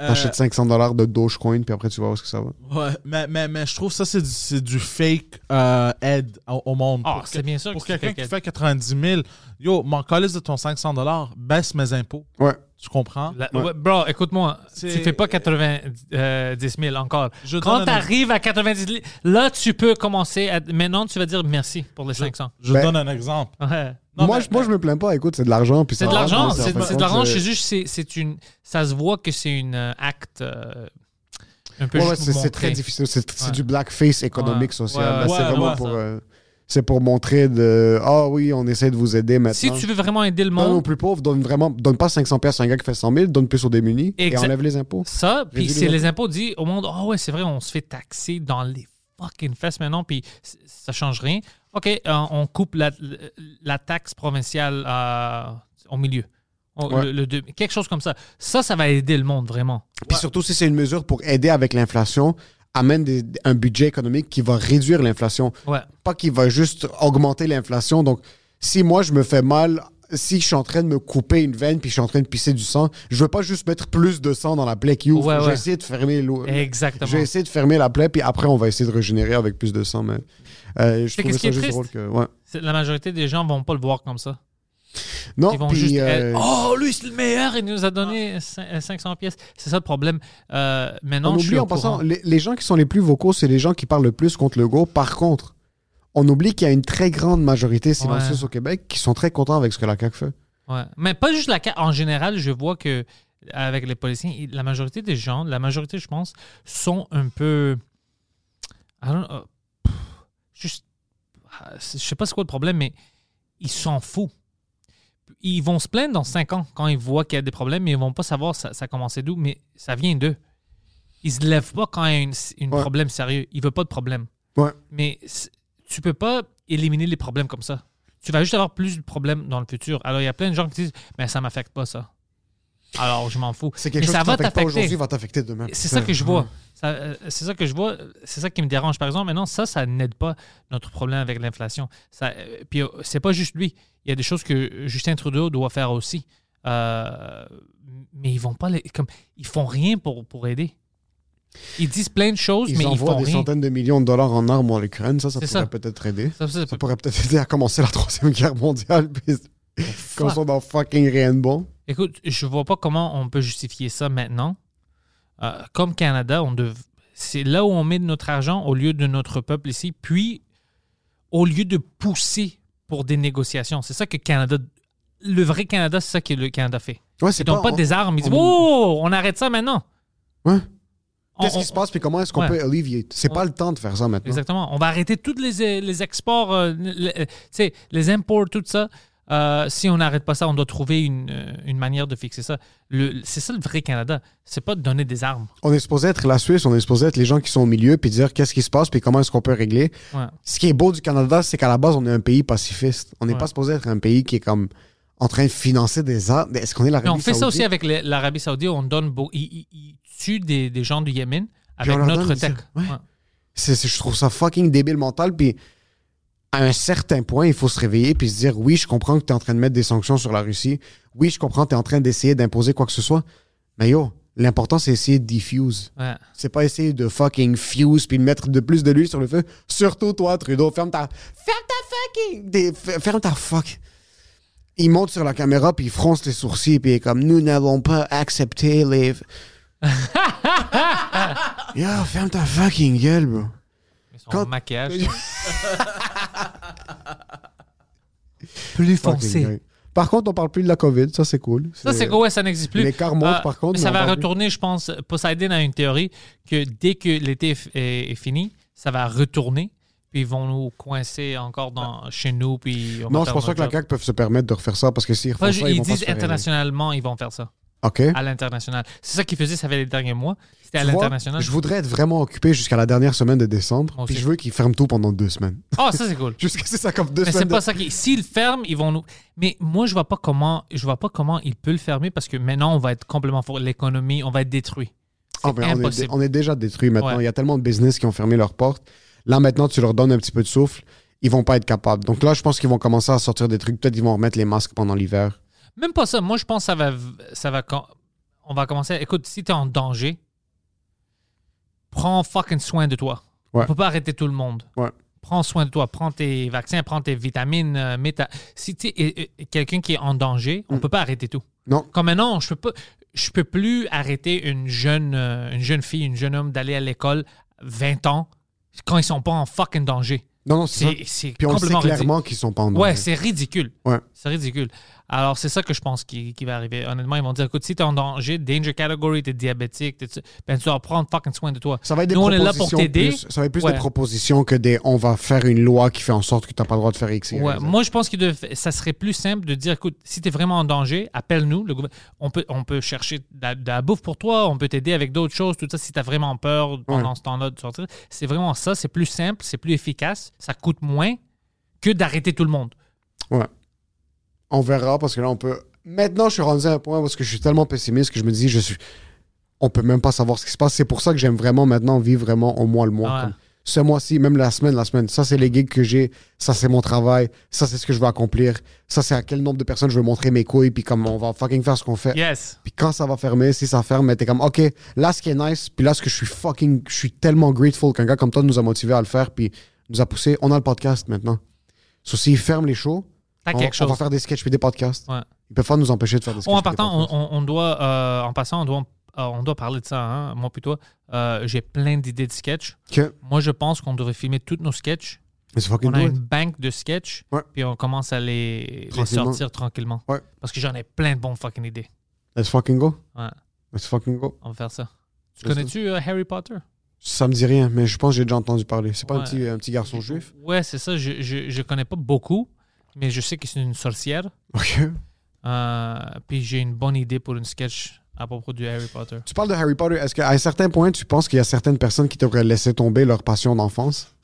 Euh, T'achètes 500 dollars de Dogecoin, puis après tu vois où est-ce que ça va. Ouais, mais, mais, mais je trouve ça, c'est du, c'est du fake euh, aide au, au monde. Ah, Pour c'est bien sûr Pour que c'est quelqu'un qui aide. fait 90 000, yo, mon calice de ton 500 dollars, baisse mes impôts. Ouais. Tu comprends? La- Ouais. ouais, bro, écoute-moi, tu fais pas 90 000 encore. Je Quand tu arrives à 90 000, là, tu peux commencer à... Maintenant, tu vas dire merci pour les 500. Je Ben- donne un exemple. Ouais. Non, moi, mais- je, moi, je me plains pas. Écoute, c'est de l'argent. C'est de l'argent, c'est de c'est de compte, l'argent. c'est- juste, c'est- c'est une... Ça se voit que c'est une euh, acte euh, un peu Ouais, ouais, juste c'est très difficile. C'est du blackface économique, Ouais. social. C'est ouais, vraiment ouais, pour. C'est pour montrer de. Ah oui, on essaie de vous aider maintenant. Si tu veux vraiment aider le Donne aux monde, plus pauvres, donne vraiment, donne pas 500 pièces à un gars qui fait 100 000, donne plus aux démunis et enlève les impôts. ça, puis c'est les impôts dit au monde, oh ouais, c'est vrai, on se fait taxer dans les fucking fesses maintenant, puis ça change rien. OK, euh, on coupe la, la taxe provinciale euh, au milieu. Ouais. le- le deux- quelque chose comme ça. Ça, ça va aider le monde, vraiment. Puis surtout si c'est une mesure pour aider avec l'inflation, amène des- un budget économique qui va réduire l'inflation, Ouais. pas qui va juste augmenter l'inflation. Donc, si moi je me fais mal, si je suis en train de me couper une veine puis je suis en train de pisser du sang, je veux pas juste mettre plus de sang dans la plaie qui ouvre. Ouais, je ouais. vais essayer de fermer l'eau. Exactement. Je vais essayer de fermer la plaie puis après on va essayer de régénérer avec plus de sang. Mais euh, je trouve ça juste drôle que ouais. La majorité des gens vont pas le voir comme ça. Non, Ils vont juste euh, être, Oh, lui, c'est le meilleur, il nous a donné cin- euh, 500 pièces. C'est ça le problème. Euh, maintenant, on je suis oublie en passant, les, les gens qui sont les plus vocaux, c'est les gens qui parlent le plus contre le go. Par contre, on oublie qu'il y a une très grande majorité silencieuse Ouais. au Québec qui sont très contents avec ce que la CAQ fait. Ouais. Mais pas juste la CAQ. En général, je vois que avec les policiers, la majorité des gens, la majorité, je pense, sont un peu. I don't know, pff, juste. ah, Je sais pas c'est quoi le problème, mais ils s'en foutent. Ils vont se plaindre dans 5 ans quand ils voient qu'il y a des problèmes, mais ils vont pas savoir ça, ça a commencé d'où, mais ça vient d'eux. Ils se lèvent pas quand il y a un Ouais. problème sérieux. Ils veulent pas de problème. Ouais. Mais tu peux pas éliminer les problèmes comme ça. Tu vas juste avoir plus de problèmes dans le futur. Alors, il y a plein de gens qui disent Mais ça m'affecte pas, ça. Alors, je m'en fous. C'est quelque Mais chose ça qui va t'affecter. aujourd'hui va t'affecter demain. C'est ça que je vois. Euh, C'est ça que je vois. C'est ça qui me dérange, par exemple. Maintenant, ça, ça n'aide pas notre problème avec l'inflation. Ça, euh, Puis, euh, c'est pas juste lui. Il y a des choses que Justin Trudeau doit faire aussi. Euh, mais ils vont pas les, comme ils font rien pour, pour aider. Ils disent plein de choses, Ils mais ils envoient font des rien. centaines de millions de dollars en armes à l'Ukraine. Ça, ça pourrait peut-être aider. Ça, ça, Ça pourrait peut-être aider à commencer la troisième guerre mondiale. Puis, comme ça, dans fucking rien de bon. Écoute, je vois pas comment on peut justifier ça maintenant. Euh, comme Canada, on dev... c'est là où on met notre argent au lieu de notre peuple ici, puis au lieu de pousser pour des négociations. C'est ça que Canada, le vrai Canada, c'est ça que le Canada fait. Ouais, Ils n'ont pas, des armes. Ils disent, oh, on arrête ça maintenant. Ouais. Qu'est-ce qui se passe puis comment est-ce qu'on Ouais. peut alleviate? C'est pas le temps de faire ça maintenant. Exactement. On va arrêter tous les, les exports, euh, les imports, tout ça. Euh, si on n'arrête pas ça, on doit trouver une, euh, une manière de fixer ça. C'est ça le vrai Canada. C'est pas de donner des armes. On est supposé être la Suisse, on est supposé être les gens qui sont au milieu puis dire qu'est-ce qui se passe puis comment est-ce qu'on peut régler. Ouais. Ce qui est beau du Canada, c'est qu'à la base, on est un pays pacifiste. On n'est Ouais. pas supposé être un pays qui est comme en train de financer des armes. Est-ce qu'on est Mais on fait ça aussi avec l'Arabie Saoudite. On donne beau, ils, ils- tuent des, des gens du Yémen avec notre tech. Ouais. C'est- je trouve ça fucking débile mental. Puis à un certain point, il faut se réveiller puis se dire oui, je comprends que tu es en train de mettre des sanctions sur la Russie. Oui, je comprends que tu es en train d'essayer d'imposer quoi que ce soit. Mais yo, l'important, c'est essayer de diffuse. Ouais. C'est pas essayer de fucking fuse puis de mettre de plus de l'huile sur le feu. Surtout toi, Trudeau. Ferme ta. Ferme ta fucking. ferme ta fuck. Il monte sur la caméra puis il fronce les sourcils puis il est comme nous n'avons pas accepté les. Yo, ferme ta fucking gueule, bro. Son Quand- maquillage. Plus foncé. Par contre, on parle plus de la COVID. Ça, c'est cool. Ça, c'est? Ouais, ça n'existe plus. L'écart monte, Euh, par contre, mais ça on va parle retourner, je pense. Poseidon a une théorie que dès que l'été est, est- est fini, ça va retourner. Puis ils vont nous coincer encore dans, chez nous. Puis on va Non, je pense pas que la job. CAQ peuvent se permettre de refaire ça parce que s'ils refont Enfin, ça, ils, ils vont pas disent se faire aider. internationalement, ils vont faire ça. OK. À l'international. C'est ça qu'ils faisaient, ça fait les derniers mois. C'était à l'international. Je voudrais être vraiment occupé jusqu'à la dernière semaine de décembre. Puis je veux qu'ils ferment tout pendant deux semaines. Ah, ça, c'est cool. Jusqu'à c'est ça comme deux Mais c'est semaines. pas de- ça qui. S'ils ferment, ils vont nous. Mais moi, je vois pas comment. Je vois pas comment ils peuvent le fermer parce que maintenant, on va être complètement fort. L'économie, on va être détruit. Ah, ben, on, est, impossible. on est déjà détruits maintenant. Ouais. Il y a tellement de business qui ont fermé leurs portes. Là, maintenant, tu leur donnes un petit peu de souffle. Ils vont pas être capables. Donc là, je pense qu'ils vont commencer à sortir des trucs. Peut-être qu'ils vont remettre les masques pendant l'hiver. Même pas ça. Moi, je pense que ça va. Ça va on va commencer. Écoute, si t'es en danger, prends fucking soin de toi. Ouais. On peut pas arrêter tout le monde. Ouais. Prends soin de toi, prends tes vaccins, prends tes vitamines, euh, Si tu es quelqu'un qui est en danger, on peut pas arrêter tout. Non. Comme maintenant, je peux pas, je peux plus arrêter une jeune, euh, une jeune fille, une jeune homme d'aller à l'école 20 ans quand ils sont pas en fucking danger. Non, non, c'est Puis on sait clairement qu'ils sont pas en Ouais, danger. c'est ridicule. Ouais. C'est ridicule. Alors, c'est ça que je pense qui, qui va arriver. Honnêtement, ils vont dire écoute, si t'es en danger, danger category, t'es diabétique, t'es, ben, tu dois prendre fucking soin de toi. Ça va être des Nous, on est là pour propositions t'aider. plus- Ça va être plus Ouais. des propositions que des on va faire une loi qui fait en sorte que tu n'as pas le droit de faire X. Ouais, moi, je pense que ça serait plus simple de dire écoute, si tu es vraiment en danger, appelle-nous. Le on, peut, on peut chercher de la, de la bouffe pour toi, on peut t'aider avec d'autres choses, tout ça, si tu as vraiment peur pendant Ouais. ce temps-là de sortir. C'est vraiment ça, c'est plus simple, c'est plus efficace, ça coûte moins que d'arrêter tout le monde. Ouais. On verra parce que là, on peut. Maintenant, je suis rendu à un point parce que je suis tellement pessimiste que je me dis, je suis. On peut même pas savoir ce qui se passe. C'est pour ça que j'aime vraiment maintenant vivre vraiment au mois le mois. Ah ouais. Comme ce mois-ci, même la semaine, la semaine. Ça, c'est les gigs que j'ai. Ça, c'est mon travail. Ça, c'est ce que je veux accomplir. Ça, c'est à quel nombre de personnes je veux montrer mes couilles. Puis comme on va fucking faire ce qu'on fait. Yes. Puis quand ça va fermer, si ça ferme, mais t'es comme, OK, là, ce qui est nice, puis là, ce que je suis fucking, je suis tellement grateful qu'un gars comme toi nous a motivé à le faire, puis nous a poussé. On a le podcast maintenant. So, s'il ferme les shows, T'as on, va faire des sketchs puis des podcasts. Ouais. Ils peuvent pas nous empêcher de faire des sketchs. Oh, en partant, on, doit, euh, en passant, on doit, euh, on doit parler de ça, hein, moi plutôt. Euh, J'ai plein d'idées de sketch. Que- Moi, je pense qu'on devrait filmer tous nos sketchs. On a une it. banque de sketch, Ouais. puis on commence à les, les Tranquillement. sortir tranquillement. Ouais. Parce que j'en ai plein de bons fucking idées. Let's fucking go. Ouais, Let's fucking go. on va faire ça. Tu connais-tu euh, Harry Potter? Ça me dit rien, mais je pense que j'ai déjà entendu parler. C'est pas un, Ouais. petit, un petit garçon juif? Ouais, c'est ça. Je, je, je connais pas beaucoup, mais je sais que c'est une sorcière. OK. Euh, puis j'ai une bonne idée pour une sketch à propos du Harry Potter. Tu parles de Harry Potter. Est-ce qu'à un certain point, tu penses qu'il y a certaines personnes qui devraient laisser tomber leur passion d'enfance?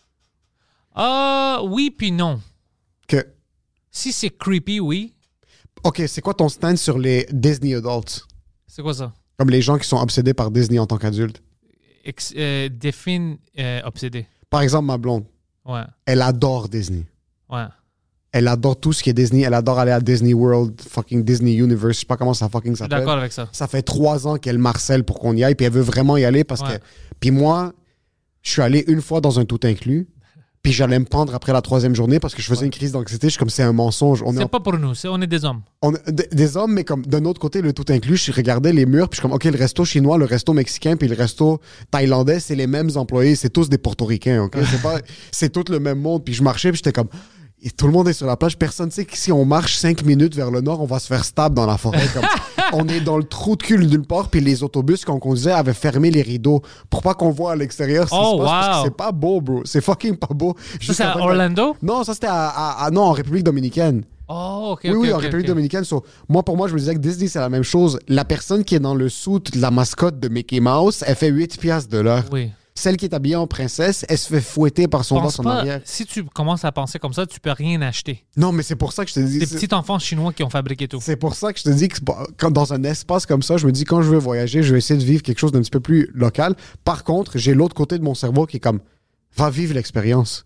Ah, oui, puis non. Que, Si c'est creepy, oui. OK, c'est quoi ton stand sur les Disney adults? C'est quoi ça? Comme les gens qui sont obsédés par Disney en tant qu'adultes? Euh, défine euh, obsédé. Par exemple, ma blonde, Ouais, elle adore Disney. ouais. Elle adore tout ce qui est Disney. Elle adore aller à Disney World, fucking Disney Universe. Je sais pas comment ça fucking s'appelle. d'accord avec ça. Ça fait trois ans qu'elle marcelle pour qu'on y aille, puis elle veut vraiment y aller parce Ouais. que. Puis moi, je suis allé une fois dans un tout inclus, puis j'allais me pendre après la troisième journée parce que je faisais une crise d'anxiété. Je suis comme c'est un mensonge. On est, C'est en- pas pour nous, c'est- on est des hommes. on des, des hommes, mais comme d'un autre côté, le tout inclus, je regardais les murs, puis je suis comme ok, le resto chinois, le resto mexicain, puis le resto thaïlandais, c'est les mêmes employés, c'est tous des portoricains, ok? C'est pas, c'est tout le même monde. Puis je marchais, puis j'étais comme. Et tout le monde est sur la plage. Personne ne sait que si on marche cinq minutes vers le nord, on va se faire stab dans la forêt. Comme, on est dans le trou de cul d'une part, puis les autobus qu'on conduisait avaient fermé les rideaux pour pas qu'on voit à l'extérieur ce qui Oh, se passe. parce que wow. C'est pas beau, bro. C'est fucking pas beau. Ça, c'est à Orlando? Non, ça c'était à, à- à- non, en République dominicaine. Oh, ok, Oui, oui, en République dominicaine. so, moi, pour moi, je me disais que Disney, c'est la même chose. La personne qui est dans le suit de la mascotte de Mickey Mouse, elle fait 8 piastres de l'heure. Oui. Celle qui est habillée en princesse, elle se fait fouetter par son Pense boss en pas, arrière. si tu commences à penser comme ça, tu peux rien acheter. Non, mais c'est pour ça que je te dis. Des petits enfants chinois qui ont fabriqué tout. C'est pour ça que je te dis que quand, dans un espace comme ça, je me dis quand je veux voyager, je vais essayer de vivre quelque chose d'un petit peu plus local. Par contre, j'ai l'autre côté de mon cerveau qui est comme va vivre l'expérience.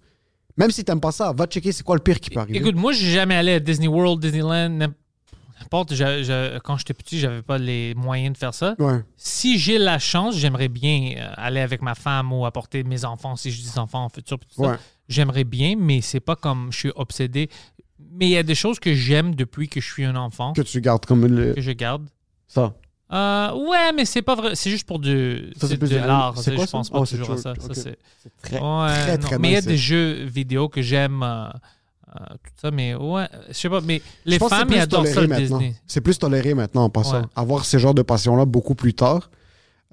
Même si t'aimes pas ça, va checker c'est quoi le pire qui peut arriver. Écoute, moi, j'ai jamais allé à Disney World, Disneyland, Quand j'étais petit, j'avais pas les moyens de faire ça. ouais. Si j'ai la chance, j'aimerais bien euh, aller avec ma femme ou apporter mes enfants, si je dis enfants en futur. Ouais. J'aimerais bien, mais c'est pas comme je suis obsédé. Mais il y a des choses que j'aime depuis que je suis un enfant, Que tu gardes comme le- que je garde. ça. Euh, ouais, mais c'est pas vrai. C'est juste pour du, Ça, c'est de l'art. c'est quoi Je ça? pense pas Oh, toujours à ça. c'est- Très, Ouais, très, mais il y a des jeux vidéo que j'aime, euh, euh, tout ça, mais ouais, je sais pas, mais les femmes, ils adorent ça. Disney. C'est plus toléré maintenant en passant. Ouais. Avoir ce genre de passion-là beaucoup plus tard.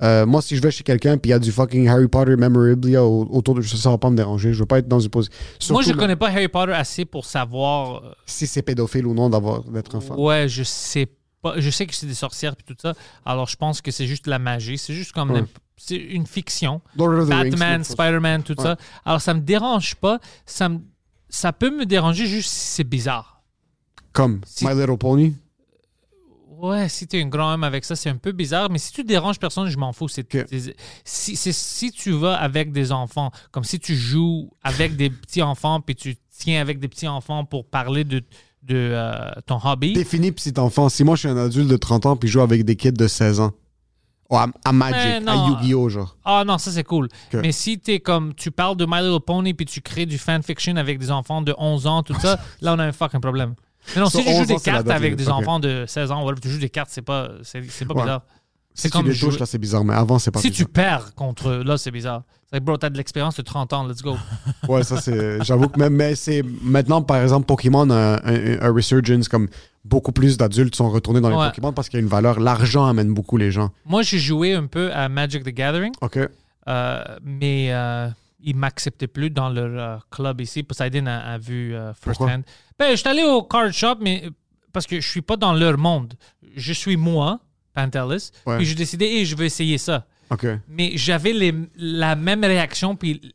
Euh, moi, si je vais chez quelqu'un puis il y a du fucking Harry Potter memorabilia au- autour de ça, ça va pas me déranger. Je veux pas être dans une position. Moi, je connais pas Harry Potter assez pour savoir. euh, Si c'est pédophile ou non d'avoir d'être un fan. Ouais, je sais pas. Je sais que c'est des sorcières puis tout ça. Alors, je pense que c'est juste la magie. C'est juste comme Ouais. c'est une fiction. Batman. Spider-Man, tout Ouais. ça. Alors, ça me dérange pas. Ça, me- ça peut me déranger juste si c'est bizarre. Comme Si- My Little Pony? Ouais, si tu es un grand homme avec ça, c'est un peu bizarre, mais si tu déranges personne, je m'en fous. C'est, Ok. c'est- si, tu vas avec des enfants, comme si tu joues avec des petits enfants, puis tu tiens avec des petits enfants pour parler de, de euh, ton hobby. Défini petit enfant. Si moi je suis un adulte de 30 ans puis je joue avec des kids de 16 ans. Oh, à, à Magic, à. Yu-Gi-Oh! genre. Ah non, ça c'est cool. Mais si t'es comme, tu parles de My Little Pony puis tu crées du fanfiction avec des enfants de 11 ans, tout ça, là on a un fucking problème. Mais non, si tu joues 11 des ans, cartes avec des enfants de 16 ans, voilà, tu joues des cartes, c'est pas, c'est, c'est pas Ouais. bizarre. Si tu les jouer- touches, là, c'est bizarre, mais avant, c'est pas Si tu perds contre eux, là c'est bizarre. C'est bro, t'as de l'expérience de 30 ans, let's go. Ouais, ça, c'est. J'avoue que même. Mais c'est. Maintenant, par exemple, Pokémon a un, resurgence, comme beaucoup plus d'adultes sont retournés dans les Ouais. Pokémon parce qu'il y a une valeur. L'argent amène beaucoup les gens. Moi, j'ai joué un peu à Magic the Gathering. OK. Euh, mais euh, ils m'acceptaient plus dans leur euh, club ici. Poseidon a, a vu euh, first hand. Ben, je suis allé au card shop, mais parce que je suis pas dans leur monde. Je suis moi, Pantelis. Ouais. Puis j'ai décidé, hey, je veux essayer ça. Mais j'avais les- la même réaction, puis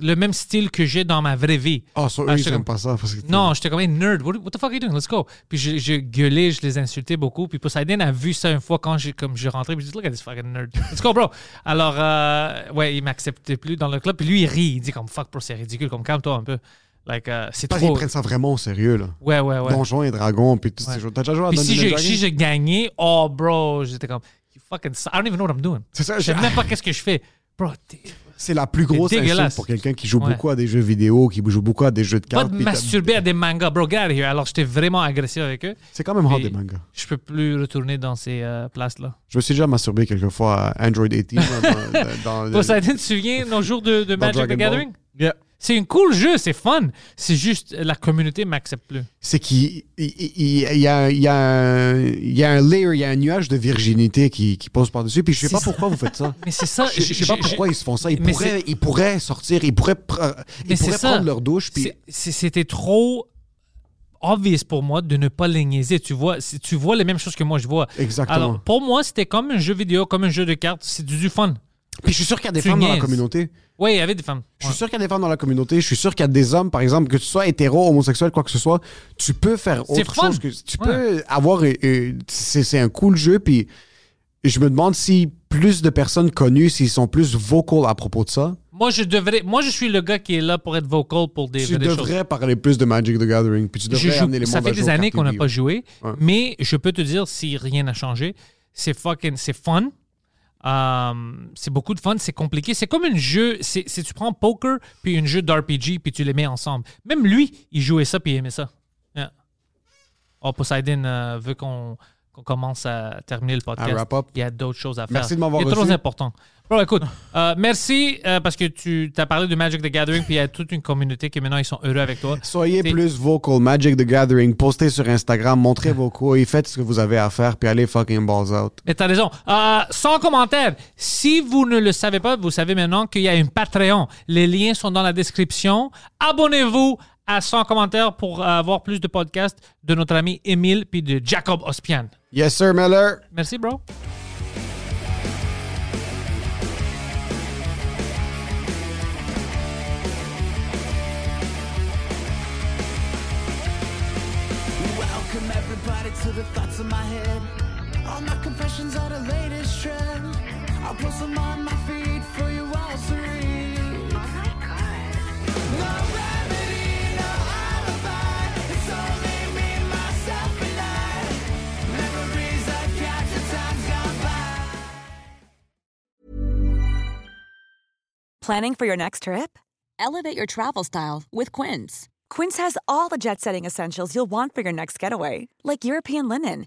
le même style que j'ai dans ma vraie vie. Ah, eux, Ah, ils j'étais aiment comme- pas ça. Parce que Non, j'étais comme, hey, nerd, what, what the fuck are you doing? Let's go. Puis je, je gueulais, je les insultais beaucoup. Puis Poseidon a vu ça une fois quand j'ai, comme je rentrais. Puis je dis, look at this fucking nerd. Let's go, bro. Alors, euh, ouais, il m'acceptait plus dans le club. Puis lui, il rit. Il dit, comme, fuck, bro, c'est ridicule. Comme, calme-toi un peu. Like, euh, c'est trop. prennent ça vraiment au sérieux, là. Ouais, ouais, ouais. Donjons et Dragons, puis tout Ouais. ces choses. T'as déjà joué à Puis si j'ai, Dragons? si j'ai gagné, oh, bro, j'étais comme, you fucking. suck. I don't even know what I'm doing. C'est ça, Je sais même pas qu'est-ce que je fais. Bro, t'es- C'est la plus grosse insulte pour quelqu'un qui joue Ouais. beaucoup à des jeux vidéo, qui joue beaucoup à des jeux de pas cartes. de puis t'as- masturber à des mangas, bro, get out of here. Alors, j'étais vraiment agressif avec eux. C'est quand même hard des mangas. Je peux plus retourner dans ces euh, places-là. Je me suis déjà masturbé quelques fois à Android 18. là, dans, dans- Poseidon, tu te souviens nos jours de, de Dans Magic the Ball? Gathering? Yeah. C'est un cool jeu, c'est fun. C'est juste la communauté m'accepte plus. c'est qu'il il- il- il y, a, il y, a un- il y a un layer, il y a un nuage de virginité qui, qui pose par-dessus. Puis je sais pas ça. pourquoi vous faites ça. Mais c'est ça. Je, je sais pas pourquoi ils se font ça. Ils pourraient, ils pourraient sortir, ils pourraient, ils ça. prendre leur douche. Puis C'était trop obvious pour moi de ne pas les niaiser. Tu vois, tu vois les mêmes choses que moi je vois. Exactement. Alors, pour moi, c'était comme un jeu vidéo, comme un jeu de cartes. C'est du, du fun. Puis je suis sûr qu'il y a des Tu femmes dans la niaises. communauté. Oui, il y avait des femmes. Je suis sûr qu'il y a des femmes dans la communauté. Je suis sûr qu'il y a des hommes, par exemple, que tu sois hétéro, homosexuel, quoi que ce soit, tu peux faire C'est autre fun. chose. Que, tu peux avoir. euh, euh, c'est c'est un cool jeu. Puis je me demande si plus de personnes connues, s'ils sont plus vocaux à propos de ça, Moi, je devrais. Moi, je suis le gars qui est là pour être vocal pour des tu vraies choses. devrais parler plus de Magic the Gathering. Puis tu Je devrais joue- amener les ça mondes fait à jouer des aux années cartes qu'on n'a pas joué, Ouais. mais je peux te dire si rien n'a changé, c'est fucking, c'est fun. Euh, c'est beaucoup de fun, c'est compliqué. C'est comme un jeu, c'est, tu prends poker puis un jeu d'RPG puis tu les mets ensemble. Même lui, il jouait ça puis il aimait ça. Yeah. Oh, Poseidon euh, veut qu'on, commence à terminer le podcast. Il y a d'autres choses à faire. Merci de m'avoir C'est trop reçu. important. Bon, écoute, euh, merci euh, parce que tu as parlé de Magic the Gathering puis il y a toute une communauté qui maintenant ils sont heureux avec toi. Soyez plus vocal. Magic the Gathering. Postez sur Instagram. Montrez vos couilles. Faites ce que vous avez à faire. Puis allez fucking balls out. Mais t'as raison. Euh, sans commentaire, si vous ne le savez pas, vous savez maintenant qu'il y a une Patreon. Les liens sont dans la description. Abonnez-vous à Sans commentaire pour avoir plus de podcasts de notre ami Émile puis de Jacob Ospian. Yes, sir, Miller. Merci, bro. My head. All my confessions are the latest trend. I'll post them on my feed for you all to read. Oh no remedy, no alibi. It's only me, myself, and I. Memories I've captured, times gone by. Planning for your next trip? Elevate your travel style with Quince. Quince has all the jet setting essentials you'll want for your next getaway, like European linen,